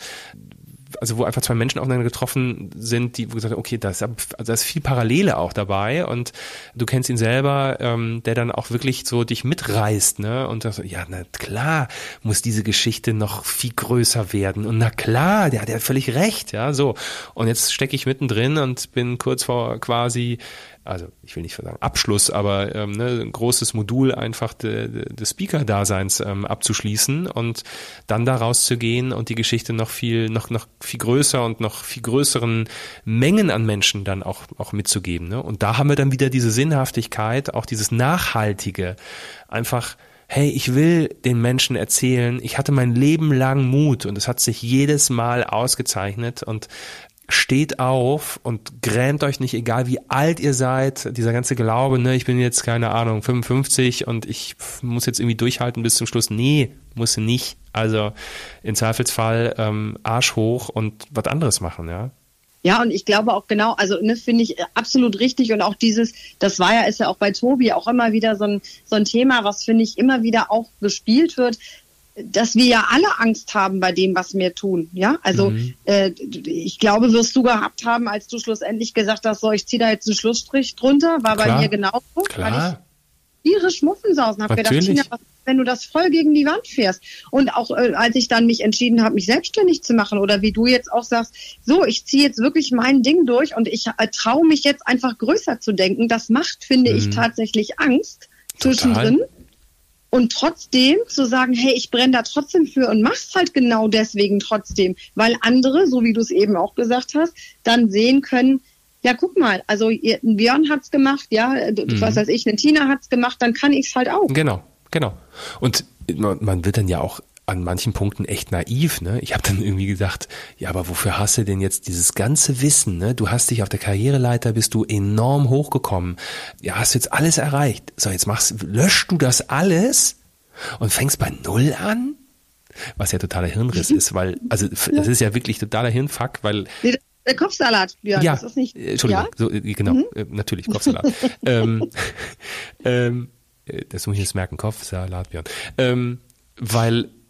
also wo einfach zwei Menschen aufeinander getroffen sind, die gesagt haben, okay, da ist, da ist viel Parallele auch dabei und du kennst ihn selber, ähm, der dann auch wirklich so dich mitreißt, ne? Und das, ja, na klar muss diese Geschichte noch viel größer werden und na klar, der hat ja völlig recht, ja, so. Und jetzt stecke ich mittendrin und bin kurz vor quasi also ich will nicht sagen Abschluss, aber ähm, ne, ein großes Modul einfach de, de, des Speaker-Daseins ähm, abzuschließen und dann daraus zu gehen und die Geschichte noch viel, noch, noch viel größer und noch viel größeren Mengen an Menschen dann auch, auch mitzugeben. Ne? Und da haben wir dann wieder diese Sinnhaftigkeit, auch dieses Nachhaltige, einfach hey, ich will den Menschen erzählen, ich hatte mein Leben lang Mut und es hat sich jedes Mal ausgezeichnet und steht auf und grämt euch nicht, egal wie alt ihr seid. Dieser ganze Glaube, ne, ich bin jetzt keine Ahnung 55 und ich muss jetzt irgendwie durchhalten bis zum Schluss. Nee, muss nicht. Also im Zweifelsfall ähm, Arsch hoch und was anderes machen, ja. Ja, und ich glaube auch genau, also ne, finde ich absolut richtig und auch dieses, das war ja, ist ja auch bei Tobi auch immer wieder so ein, so ein Thema, was finde ich immer wieder auch gespielt wird, dass wir ja alle Angst haben bei dem, was wir tun. Ja, also mhm. äh, ich glaube, wirst du gehabt haben, als du schlussendlich gesagt hast, so ich ziehe da jetzt einen Schlussstrich drunter, war Klar. bei mir genauso, Klar. weil ich tierisch Muffensausen habe gedacht, Tina, was, wenn du das voll gegen die Wand fährst? Und auch äh, als ich dann mich entschieden habe, mich selbstständig zu machen oder wie du jetzt auch sagst, so, ich ziehe jetzt wirklich mein Ding durch und ich äh, traue mich jetzt einfach größer zu denken, das macht, finde mhm. ich, tatsächlich Angst Total. Und trotzdem zu sagen, hey, ich brenne da trotzdem für und mach's halt genau deswegen trotzdem, weil andere, so wie du es eben auch gesagt hast, dann sehen können, ja, guck mal, also ein Björn hat's gemacht, ja, mhm. was weiß ich, eine Tina hat's gemacht, dann kann ich's halt auch. Genau, genau. Und man wird dann ja auch an manchen Punkten echt naiv. Ne? Ich habe dann irgendwie gedacht, ja, aber wofür hast du denn jetzt dieses ganze Wissen? Ne? Du hast dich auf der Karriereleiter, bist du enorm hochgekommen. Ja, hast jetzt alles erreicht. So, jetzt machst, löschst du das alles und fängst bei Null an? Was ja totaler Hirnriss ist, weil, also das ist ja wirklich totaler Hirnfuck, weil der Kopfsalat, Björn, ja, das ist nicht. Entschuldigung, ja? so, äh, genau, mhm. Äh, natürlich, Kopfsalat. ähm, ähm, äh, das muss ich jetzt merken, Kopfsalat, Björn. Ähm, weil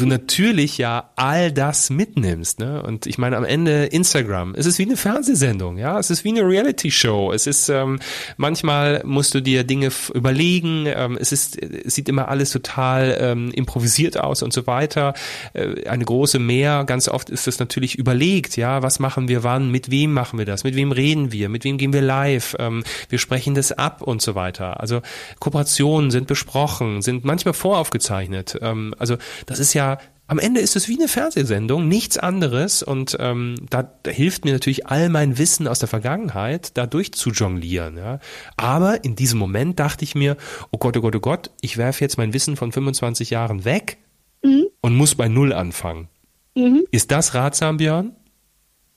du natürlich ja all das mitnimmst, ne? Und ich meine am Ende Instagram, es ist wie eine Fernsehsendung, ja, es ist wie eine Reality-Show. Es ist ähm, manchmal musst du dir Dinge überlegen, ähm, es ist, es sieht immer alles total ähm, improvisiert aus und so weiter. Äh, eine große Mehr, ganz oft ist das natürlich überlegt, ja, was machen wir wann, mit wem machen wir das, mit wem reden wir, mit wem gehen wir live, ähm, wir sprechen das ab und so weiter. Also Kooperationen sind besprochen, sind manchmal voraufgezeichnet. Ähm, also das ist ja am Ende ist es wie eine Fernsehsendung, nichts anderes. Und ähm, da, da hilft mir natürlich all mein Wissen aus der Vergangenheit, da durch zu jonglieren. Ja. Aber in diesem Moment dachte ich mir, oh Gott, oh Gott, oh Gott, ich werfe jetzt mein Wissen von 25 Jahren weg mhm. und muss bei Null anfangen. Mhm. Ist das ratsam, Björn?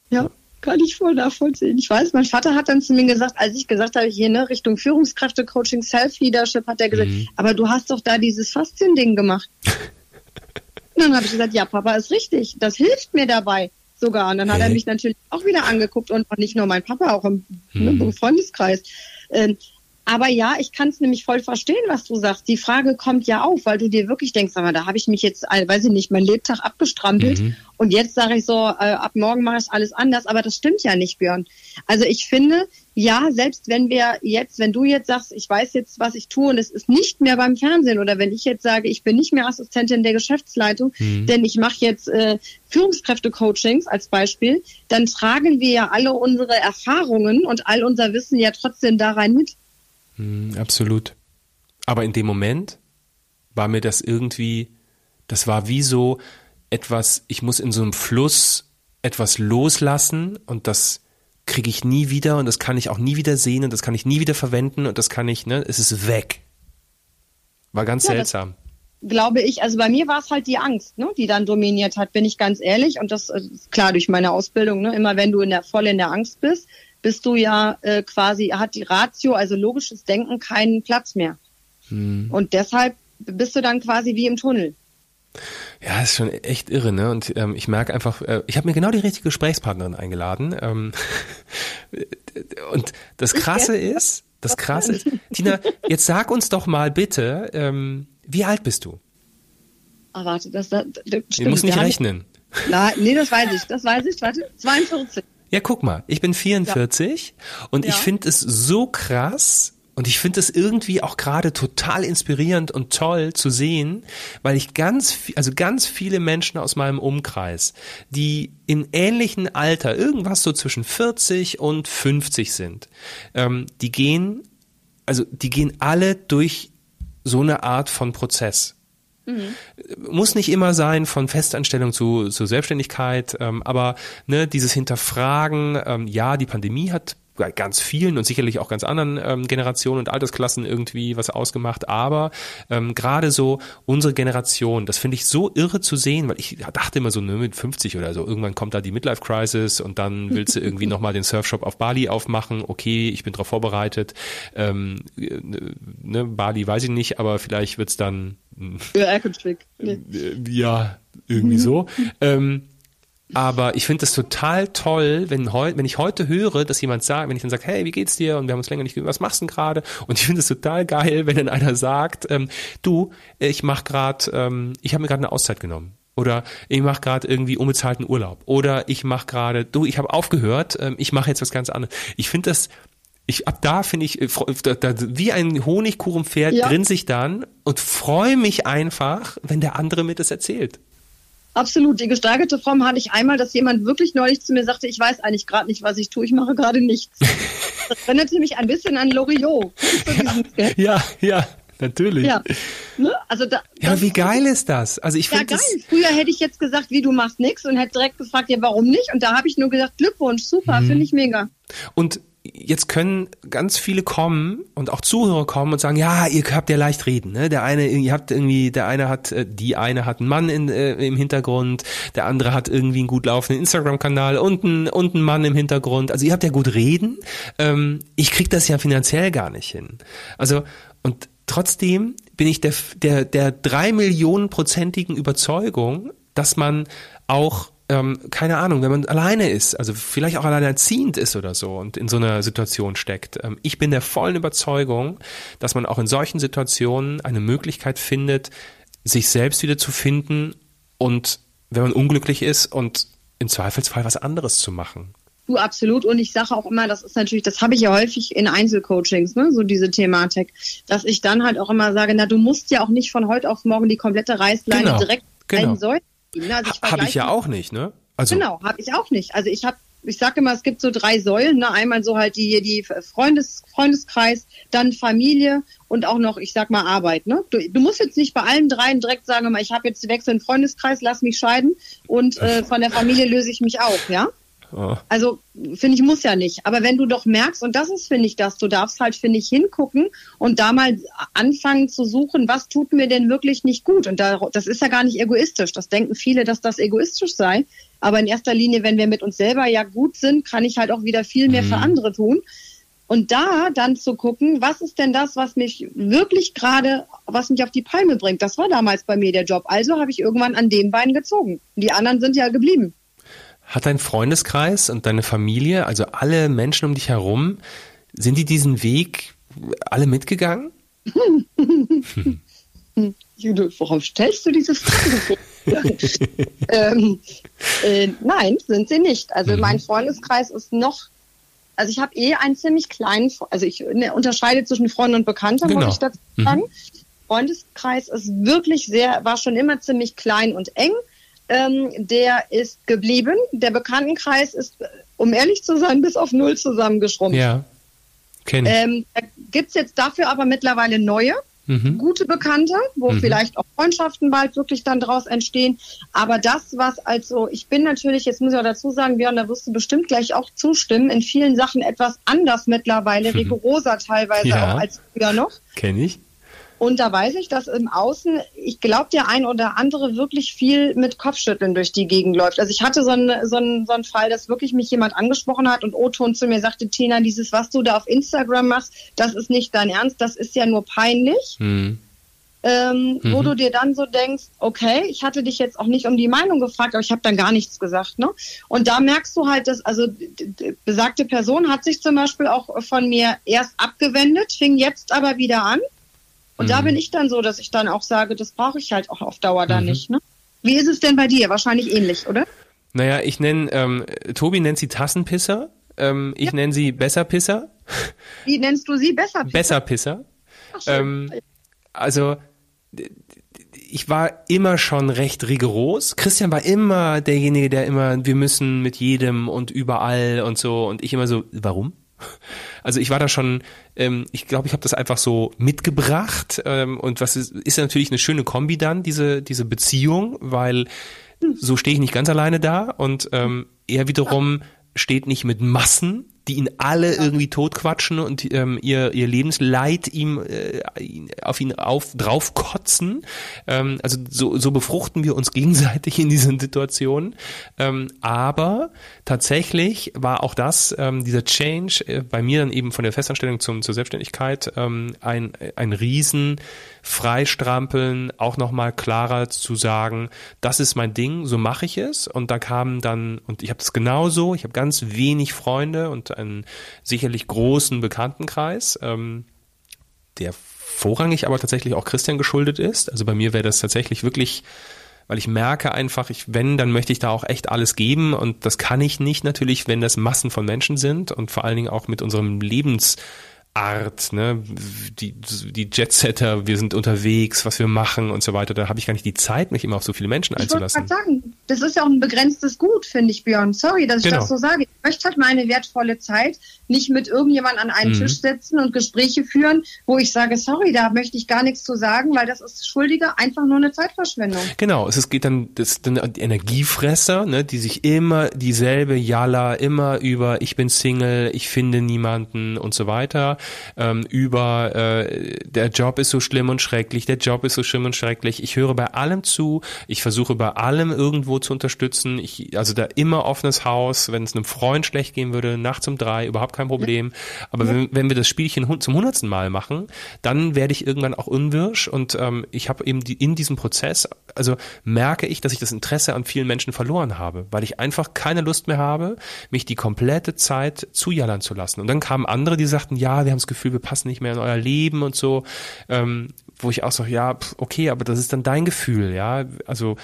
Ja, kann ich voll nachvollziehen. Ich weiß, mein Vater hat dann zu mir gesagt, als ich gesagt habe, hier ne, Richtung Führungskräfte-Coaching, Self-Leadership, hat er gesagt, mhm. aber du hast doch da dieses Faszien-Ding gemacht. Und dann habe ich gesagt, ja, Papa ist richtig. Das hilft mir dabei sogar. Und dann hat er mich natürlich auch wieder angeguckt und nicht nur mein Papa, auch im, ne, mhm. im Freundeskreis. Ähm, aber ja, ich kann es nämlich voll verstehen, was du sagst. Die Frage kommt ja auf, weil du dir wirklich denkst, aber da habe ich mich jetzt, weiß ich nicht, mein Lebtag abgestrampelt mhm. und jetzt sage ich so, äh, ab morgen mache ich alles anders. Aber das stimmt ja nicht, Björn. Also ich finde, ja, selbst wenn wir jetzt, wenn du jetzt sagst, ich weiß jetzt, was ich tue und es ist nicht mehr beim Fernsehen oder wenn ich jetzt sage, ich bin nicht mehr Assistentin der Geschäftsleitung, mhm. denn ich mache jetzt äh, Führungskräfte-Coachings als Beispiel, dann tragen wir ja alle unsere Erfahrungen und all unser Wissen ja trotzdem da rein mit. Mhm, absolut. Aber in dem Moment war mir das irgendwie, das war wie so etwas, ich muss in so einem Fluss etwas loslassen und das kriege ich nie wieder und das kann ich auch nie wieder sehen und das kann ich nie wieder verwenden und das kann ich, ne, es ist weg. War ganz ja, seltsam. Glaube ich, also bei mir war es halt die Angst, ne, die dann dominiert hat, bin ich ganz ehrlich. Und das ist äh, klar durch meine Ausbildung, ne, immer wenn du in der voll in der Angst bist, bist du ja äh, quasi, hat die Ratio, also logisches Denken, keinen Platz mehr. Hm. Und deshalb bist du dann quasi wie im Tunnel. Ja, ist schon echt irre, ne? Und ähm, ich merke einfach, äh, ich habe mir genau die richtige Gesprächspartnerin eingeladen. Ähm, und das Krasse ist, das Krasse ist, Tina, jetzt sag uns doch mal bitte, ähm, wie alt bist du? Ah, warte, das, das, das stimmt. Du musst nicht rechnen. Na, nee, das weiß ich, das weiß ich, warte, 42. Ja, guck mal, ich bin 44 ja. und ja. ich finde es so krass, und ich finde es irgendwie auch gerade total inspirierend und toll zu sehen, weil ich ganz, also ganz viele Menschen aus meinem Umkreis, die in ähnlichen Alter, irgendwas so zwischen 40 und 50 sind, ähm, die gehen, also die gehen alle durch so eine Art von Prozess. Mhm. Muss nicht immer sein von Festanstellung zu, zu Selbstständigkeit, ähm, aber ne, dieses Hinterfragen, ähm, ja, die Pandemie hat ganz vielen und sicherlich auch ganz anderen ähm, Generationen und Altersklassen irgendwie was ausgemacht. Aber ähm, gerade so unsere Generation, das finde ich so irre zu sehen, weil ich dachte immer so, ne, mit 50 oder so, irgendwann kommt da die Midlife Crisis und dann willst du irgendwie nochmal den Surfshop auf Bali aufmachen. Okay, ich bin darauf vorbereitet. Ähm, ne, Bali weiß ich nicht, aber vielleicht wird's dann ja, irgendwie so. ähm, aber ich finde es total toll, wenn, heu, wenn ich heute höre, dass jemand sagt, wenn ich dann sage, hey, wie geht's dir? Und wir haben uns länger nicht gehört, was machst du denn gerade? Und ich finde es total geil, wenn dann einer sagt, ähm, du, ich mach gerade, ähm, ich habe mir gerade eine Auszeit genommen. Oder ich mache gerade irgendwie unbezahlten Urlaub. Oder ich mache gerade, du, ich habe aufgehört, ähm, ich mache jetzt was ganz anderes. Ich finde das, ich ab da finde ich, äh, da, da, wie ein Honigkuchenpferd ja. grinse ich dann und freue mich einfach, wenn der andere mir das erzählt. Absolut. Die gesteigerte Form hatte ich einmal, dass jemand wirklich neulich zu mir sagte, ich weiß eigentlich gerade nicht, was ich tue, ich mache gerade nichts. Das erinnerte mich ein bisschen an Loriot. ja, ja, natürlich. Ja, ne? also da, ja wie geil ist das? Also ich ja, geil. Früher hätte ich jetzt gesagt, wie du machst nichts und hätte direkt gefragt, ja, warum nicht? Und da habe ich nur gesagt, Glückwunsch, super, hm. finde ich mega. Und jetzt können ganz viele kommen und auch Zuhörer kommen und sagen, ja, ihr habt ja leicht reden, ne? Der eine, ihr habt irgendwie, der eine hat, äh, die eine hat einen Mann in, äh, im Hintergrund, der andere hat irgendwie einen gut laufenden Instagram-Kanal und einen, und einen Mann im Hintergrund. Also ihr habt ja gut reden. Ähm, ich krieg das ja finanziell gar nicht hin. Also, und trotzdem bin ich der, der, der drei Millionen prozentigen Überzeugung, dass man auch ähm, keine Ahnung, wenn man alleine ist, also vielleicht auch alleinerziehend ist oder so und in so einer Situation steckt. Ähm, ich bin der vollen Überzeugung, dass man auch in solchen Situationen eine Möglichkeit findet, sich selbst wieder zu finden und wenn man unglücklich ist und im Zweifelsfall was anderes zu machen. Du absolut. Und ich sage auch immer, das ist natürlich, das habe ich ja häufig in Einzelcoachings, ne, so diese Thematik, dass ich dann halt auch immer sage, na, du musst ja auch nicht von heute auf morgen die komplette Reißleine genau, direkt genau. Säulen Ne? Also ich habe ich ja auch nicht, ne? Also genau, habe ich auch nicht. Also ich habe ich sage immer, es gibt so drei Säulen. Ne? Einmal so halt die, die Freundes, Freundeskreis, dann Familie und auch noch, ich sag mal, Arbeit. Ne? Du, du musst jetzt nicht bei allen dreien direkt sagen, ich habe jetzt wechseln Freundeskreis, lass mich scheiden und äh, von der Familie löse ich mich auf, ja? Also, finde ich, muss ja nicht. Aber wenn du doch merkst, und das ist, finde ich, das, du darfst halt, finde ich, hingucken und da mal anfangen zu suchen, was tut mir denn wirklich nicht gut? Und da, das ist ja gar nicht egoistisch. Das denken viele, dass das egoistisch sei. Aber in erster Linie, wenn wir mit uns selber ja gut sind, kann ich halt auch wieder viel mehr mhm. für andere tun. Und da dann zu gucken, was ist denn das, was mich wirklich gerade, was mich auf die Palme bringt. Das war damals bei mir der Job. Also habe ich irgendwann an dem Bein gezogen. Die anderen sind ja geblieben. Hat dein Freundeskreis und deine Familie, also alle Menschen um dich herum, sind die diesen Weg alle mitgegangen? Worauf stellst du diese Frage? ähm, äh, nein, sind sie nicht. Also mhm. mein Freundeskreis ist noch, also ich habe eh einen ziemlich kleinen, also ich ne, unterscheide zwischen Freunden und Bekannten, genau. muss ich dazu sagen. Mhm. Freundeskreis ist wirklich sehr, war schon immer ziemlich klein und eng ähm, der ist geblieben. Der Bekanntenkreis ist, um ehrlich zu sein, bis auf null zusammengeschrumpft. Ja, kenne ich. Ähm, da gibt's jetzt dafür aber mittlerweile neue, mhm. gute Bekannte, wo mhm. vielleicht auch Freundschaften bald wirklich dann draus entstehen. Aber das, was also, ich bin natürlich, jetzt muss ich auch dazu sagen, Björn, da wirst du bestimmt gleich auch zustimmen, in vielen Sachen etwas anders mittlerweile, mhm. rigoroser teilweise ja. auch als früher noch. Kenne ich. Und da weiß ich, dass im Außen, ich glaube, der ein oder andere wirklich viel mit Kopfschütteln durch die Gegend läuft. Also ich hatte so einen, so einen, so einen Fall, dass wirklich mich jemand angesprochen hat und O-Ton zu mir sagte, Tina, dieses, was du da auf Instagram machst, das ist nicht dein Ernst, das ist ja nur peinlich. Mhm. Ähm, mhm. wo du dir dann so denkst, okay, ich hatte dich jetzt auch nicht um die Meinung gefragt, aber ich habe dann gar nichts gesagt. Ne? Und da merkst du halt, dass also die besagte Person hat sich zum Beispiel auch von mir erst abgewendet, fing jetzt aber wieder an. Und mhm. da bin ich dann so, dass ich dann auch sage, das brauche ich halt auch auf Dauer da mhm. nicht. Ne? Wie ist es denn bei dir? Wahrscheinlich ähnlich, oder? Naja, ich nenne, ähm, Tobi nennt sie Tassenpisser, ähm, ich ja. nenne sie Besserpisser. Wie nennst du sie? Besserpisser? Besserpisser. Ach, ähm, also, ich war immer schon recht rigoros. Christian war immer derjenige, der immer, wir müssen mit jedem und überall und so. Und ich immer so, warum? Also ich war da schon, ähm, ich glaube, ich habe das einfach so mitgebracht ähm, und was ist, ist natürlich eine schöne Kombi dann, diese, diese Beziehung, weil so stehe ich nicht ganz alleine da und ähm, er wiederum steht nicht mit Massen die ihn alle irgendwie totquatschen und ähm, ihr, ihr Lebensleid ihm äh, auf ihn auf, draufkotzen. Ähm, also so, so befruchten wir uns gegenseitig in diesen Situationen. Ähm, aber tatsächlich war auch das, ähm, dieser Change äh, bei mir dann eben von der Festanstellung zum, zur Selbstständigkeit ähm, ein, ein Riesen freistrampeln, auch nochmal klarer zu sagen, das ist mein Ding, so mache ich es. Und da kamen dann, und ich habe das genauso, ich habe ganz wenig Freunde und einen sicherlich großen Bekanntenkreis, ähm, der vorrangig aber tatsächlich auch Christian geschuldet ist. Also bei mir wäre das tatsächlich wirklich weil ich merke einfach, ich, wenn, dann möchte ich da auch echt alles geben und das kann ich nicht natürlich, wenn das Massen von Menschen sind und vor allen Dingen auch mit unserem Lebens Art, ne, die, die Jetsetter, wir sind unterwegs, was wir machen und so weiter, da habe ich gar nicht die Zeit, mich immer auf so viele Menschen einzulassen. Ich wollte sagen, das ist ja auch ein begrenztes Gut, finde ich, Björn. Sorry, dass genau. ich das so sage. Ich möchte halt meine wertvolle Zeit nicht mit irgendjemand an einen mhm. Tisch setzen und Gespräche führen, wo ich sage, sorry, da möchte ich gar nichts zu sagen, weil das ist schuldiger einfach nur eine Zeitverschwendung. Genau, es geht dann, das dann die Energiefresser, ne, die sich immer dieselbe Jalla, immer über ich bin Single, ich finde niemanden und so weiter ähm, über äh, der Job ist so schlimm und schrecklich, der Job ist so schlimm und schrecklich. Ich höre bei allem zu, ich versuche bei allem irgendwo zu unterstützen. Ich, also da immer offenes Haus, wenn es einem Freund schlecht gehen würde, nachts um drei, überhaupt kein Problem. Aber wenn, wenn wir das Spielchen zum hundertsten Mal machen, dann werde ich irgendwann auch unwirsch und ähm, ich habe eben die, in diesem Prozess, also merke ich, dass ich das Interesse an vielen Menschen verloren habe, weil ich einfach keine Lust mehr habe, mich die komplette Zeit zujallern zu lassen. Und dann kamen andere, die sagten, ja, wir haben das Gefühl, wir passen nicht mehr in euer Leben und so, ähm, wo ich auch sage, ja, okay, aber das ist dann dein Gefühl, ja. Also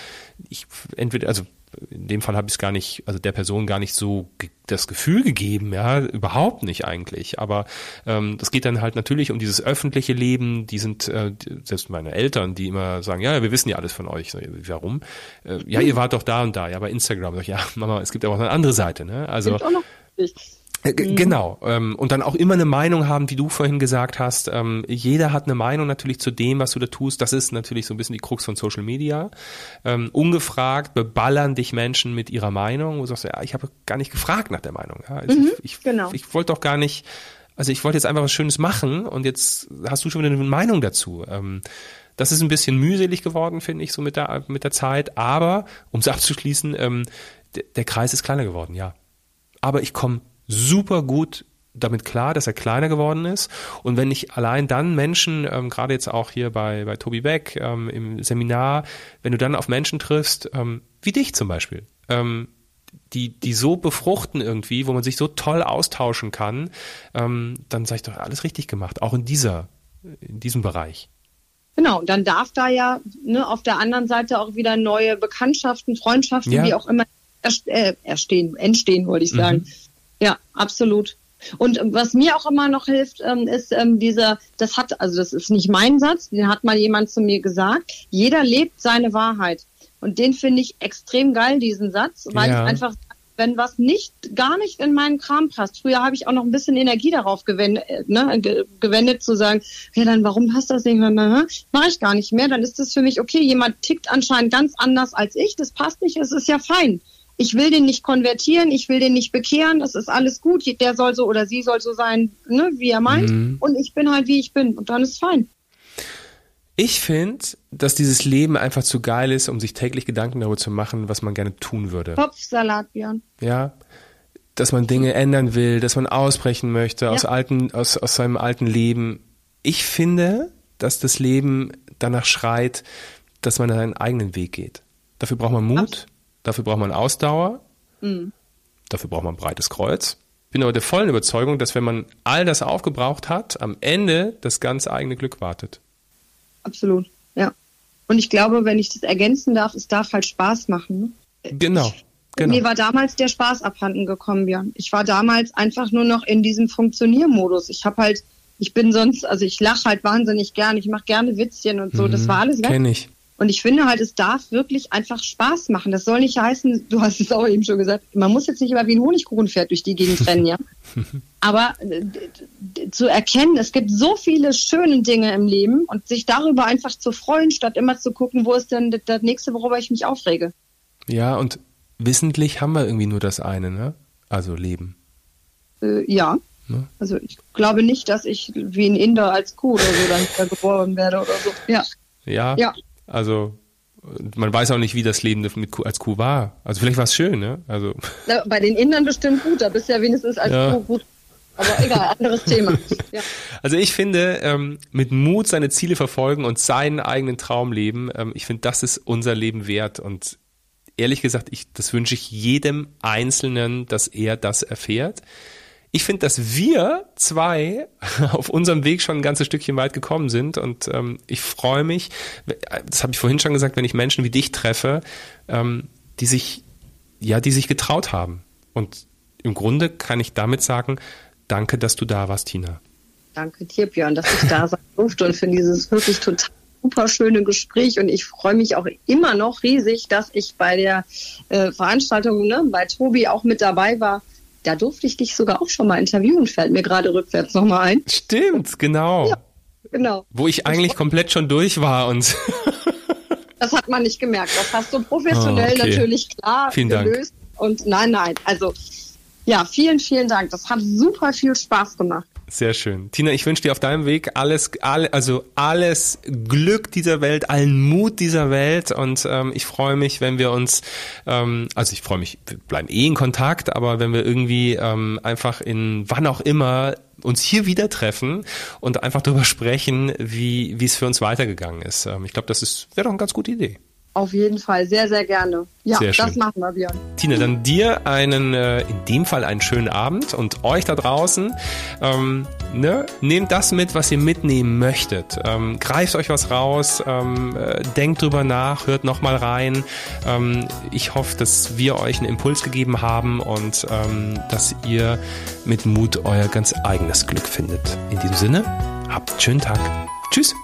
ich entweder, also in dem Fall habe ich es gar nicht, also der Person gar nicht so das Gefühl gegeben, ja, überhaupt nicht eigentlich. Aber ähm, das geht dann halt natürlich um dieses öffentliche Leben. Die sind äh, selbst meine Eltern, die immer sagen, ja, wir wissen ja alles von euch. Warum? Äh, ja, ihr wart doch da und da, ja, bei Instagram. Ich, ja, Mama, es gibt aber auch eine andere Seite, ne? Also mhm. Genau. Ähm, und dann auch immer eine Meinung haben, wie du vorhin gesagt hast. Ähm, jeder hat eine Meinung natürlich zu dem, was du da tust. Das ist natürlich so ein bisschen die Krux von Social Media. Ähm, ungefragt beballern dich Menschen mit ihrer Meinung. Wo du sagst, ja, ich habe gar nicht gefragt nach der Meinung. Ja, also mhm, ich, genau. ich wollte doch gar nicht, also ich wollte jetzt einfach was Schönes machen und jetzt hast du schon wieder eine Meinung dazu. das ist ein bisschen mühselig geworden, finde ich, so mit der, mit der Zeit. Aber, um es abzuschließen, der Kreis ist kleiner geworden, ja. Aber ich komme super gut damit klar, dass er kleiner geworden ist. Und wenn ich allein dann Menschen, ähm, gerade jetzt auch hier bei, bei Tobi Beck ähm, im Seminar, wenn du dann auf Menschen triffst, ähm, wie dich zum Beispiel, ähm, die, die so befruchten irgendwie, wo man sich so toll austauschen kann, ähm, dann sage ich doch alles richtig gemacht, auch in dieser, in diesem Bereich. Genau, dann darf da ja ne, auf der anderen Seite auch wieder neue Bekanntschaften, Freundschaften, ja. wie auch immer äh, erstehen, entstehen, wollte ich sagen. Mhm ja, absolut. Und was mir auch immer noch hilft, ähm, ist ähm, dieser, das hat, also das ist nicht mein Satz, den hat mal jemand zu mir gesagt, jeder lebt seine Wahrheit. Und den finde ich extrem geil, diesen Satz, weil ja. ich einfach, wenn was nicht, gar nicht in meinen Kram passt. Früher habe ich auch noch ein bisschen Energie darauf gewendet, äh, ne, gewendet zu sagen, ja, dann warum passt das nicht? Mache ich gar nicht mehr. Dann ist das für mich, okay, jemand tickt anscheinend ganz anders als ich, das passt nicht, es ist ja fein ich will den nicht konvertieren, ich will den nicht bekehren, das ist alles gut, der soll so oder sie soll so sein, ne, wie er meint. Mhm. Und ich bin halt, wie ich bin. Und dann ist fein. Ich finde, dass dieses Leben einfach zu geil ist, um sich täglich Gedanken darüber zu machen, was man gerne tun würde. Kopfsalat, Björn. Ja. Dass man Dinge ändern will, dass man ausbrechen möchte ja. aus alten, aus, aus seinem alten Leben. Ich finde, dass das Leben danach schreit, dass man einen eigenen Weg geht. Dafür braucht man Mut. Absolut Dafür braucht man Ausdauer. Mhm. Dafür braucht man ein breites Kreuz. Ich bin aber der vollen Überzeugung, dass wenn man all das aufgebraucht hat, am Ende das ganz eigene Glück wartet. Absolut, ja. Und ich glaube, wenn ich das ergänzen darf, es darf halt Spaß machen. Ne? Genau. Genau. Mir war damals der Spaß abhanden gekommen, Björn. Ich war damals einfach nur noch in diesem Funktioniermodus. Ich habe halt, ich bin sonst, also ich lache halt wahnsinnig gern, ich mache gerne Witzchen und so. Mhm, das war alles weg. Kenn ich. Und ich finde halt, es darf wirklich einfach Spaß machen. Das soll nicht heißen, du hast es auch eben schon gesagt, man muss jetzt nicht immer wie ein Honigkuchenpferd durch die Gegend rennen, ja. Aber zu erkennen, es gibt so viele schöne Dinge im Leben und sich darüber einfach zu freuen, statt immer zu gucken, wo ist denn das nächste, worüber ich mich aufrege. Ja, und wissentlich haben wir irgendwie nur das eine, ne? Also Leben. Äh, ja. Ne? Also ich glaube nicht, dass ich wie ein Inder als Kuh oder so dann geboren werde oder so. Ja. Ja. ja. Also man weiß auch nicht, wie das Leben mit Kuh, als Kuh war. Also vielleicht war es schön, ne? Also. Ja, bei den Indern bestimmt gut, da bist du ja wenigstens als ja. Kuh gut. Aber egal, anderes Thema. Ja. Also ich finde, ähm, mit Mut seine Ziele verfolgen und seinen eigenen Traum leben, ähm, ich finde, das ist unser Leben wert. Und ehrlich gesagt, ich, das wünsche ich jedem Einzelnen, dass er das erfährt ich finde, dass wir zwei auf unserem Weg schon ein ganzes Stückchen weit gekommen sind und ähm, ich freue mich, das habe ich vorhin schon gesagt, wenn ich Menschen wie dich treffe, ähm, die sich, ja, die sich getraut haben. Und im Grunde kann ich damit sagen, danke, dass du da warst, Tina. Danke dir, Björn, dass ich da sein durfte und für dieses wirklich total super schöne Gespräch und ich freue mich auch immer noch riesig, dass ich bei der äh, Veranstaltung ne, bei Tobi auch mit dabei war da durfte ich dich sogar auch schon mal interviewen, fällt mir gerade rückwärts nochmal ein. Stimmt, genau. Ja, genau. Wo ich eigentlich komplett schon durch war und. das hat man nicht gemerkt. Das hast du professionell oh, okay. natürlich klar Vielen gelöst. Dank. Und nein, nein. Also ja, vielen, vielen Dank. Das hat super viel Spaß gemacht. Sehr schön. Tina, ich wünsche dir auf deinem Weg alles, alle, also alles Glück dieser Welt, allen Mut dieser Welt und ähm, ich freue mich, wenn wir uns, ähm, also ich freue mich, wir bleiben eh in Kontakt, aber wenn wir irgendwie ähm, einfach in wann auch immer uns hier wieder treffen und einfach darüber sprechen, wie wie es für uns weitergegangen ist. Ähm, ich glaube, das ist wäre doch eine ganz gute Idee. Auf jeden Fall, sehr, sehr gerne. Ja, sehr das machen wir, Björn. Tina, dann dir einen, äh, in dem Fall einen schönen Abend und euch da draußen, ähm, ne, nehmt das mit, was ihr mitnehmen möchtet. Ähm, greift euch was raus, ähm, äh, denkt drüber nach, hört nochmal rein. Ähm, ich hoffe, dass wir euch einen Impuls gegeben haben und ähm, dass ihr mit Mut euer ganz eigenes Glück findet. In diesem Sinne, habt einen schönen Tag. Tschüss.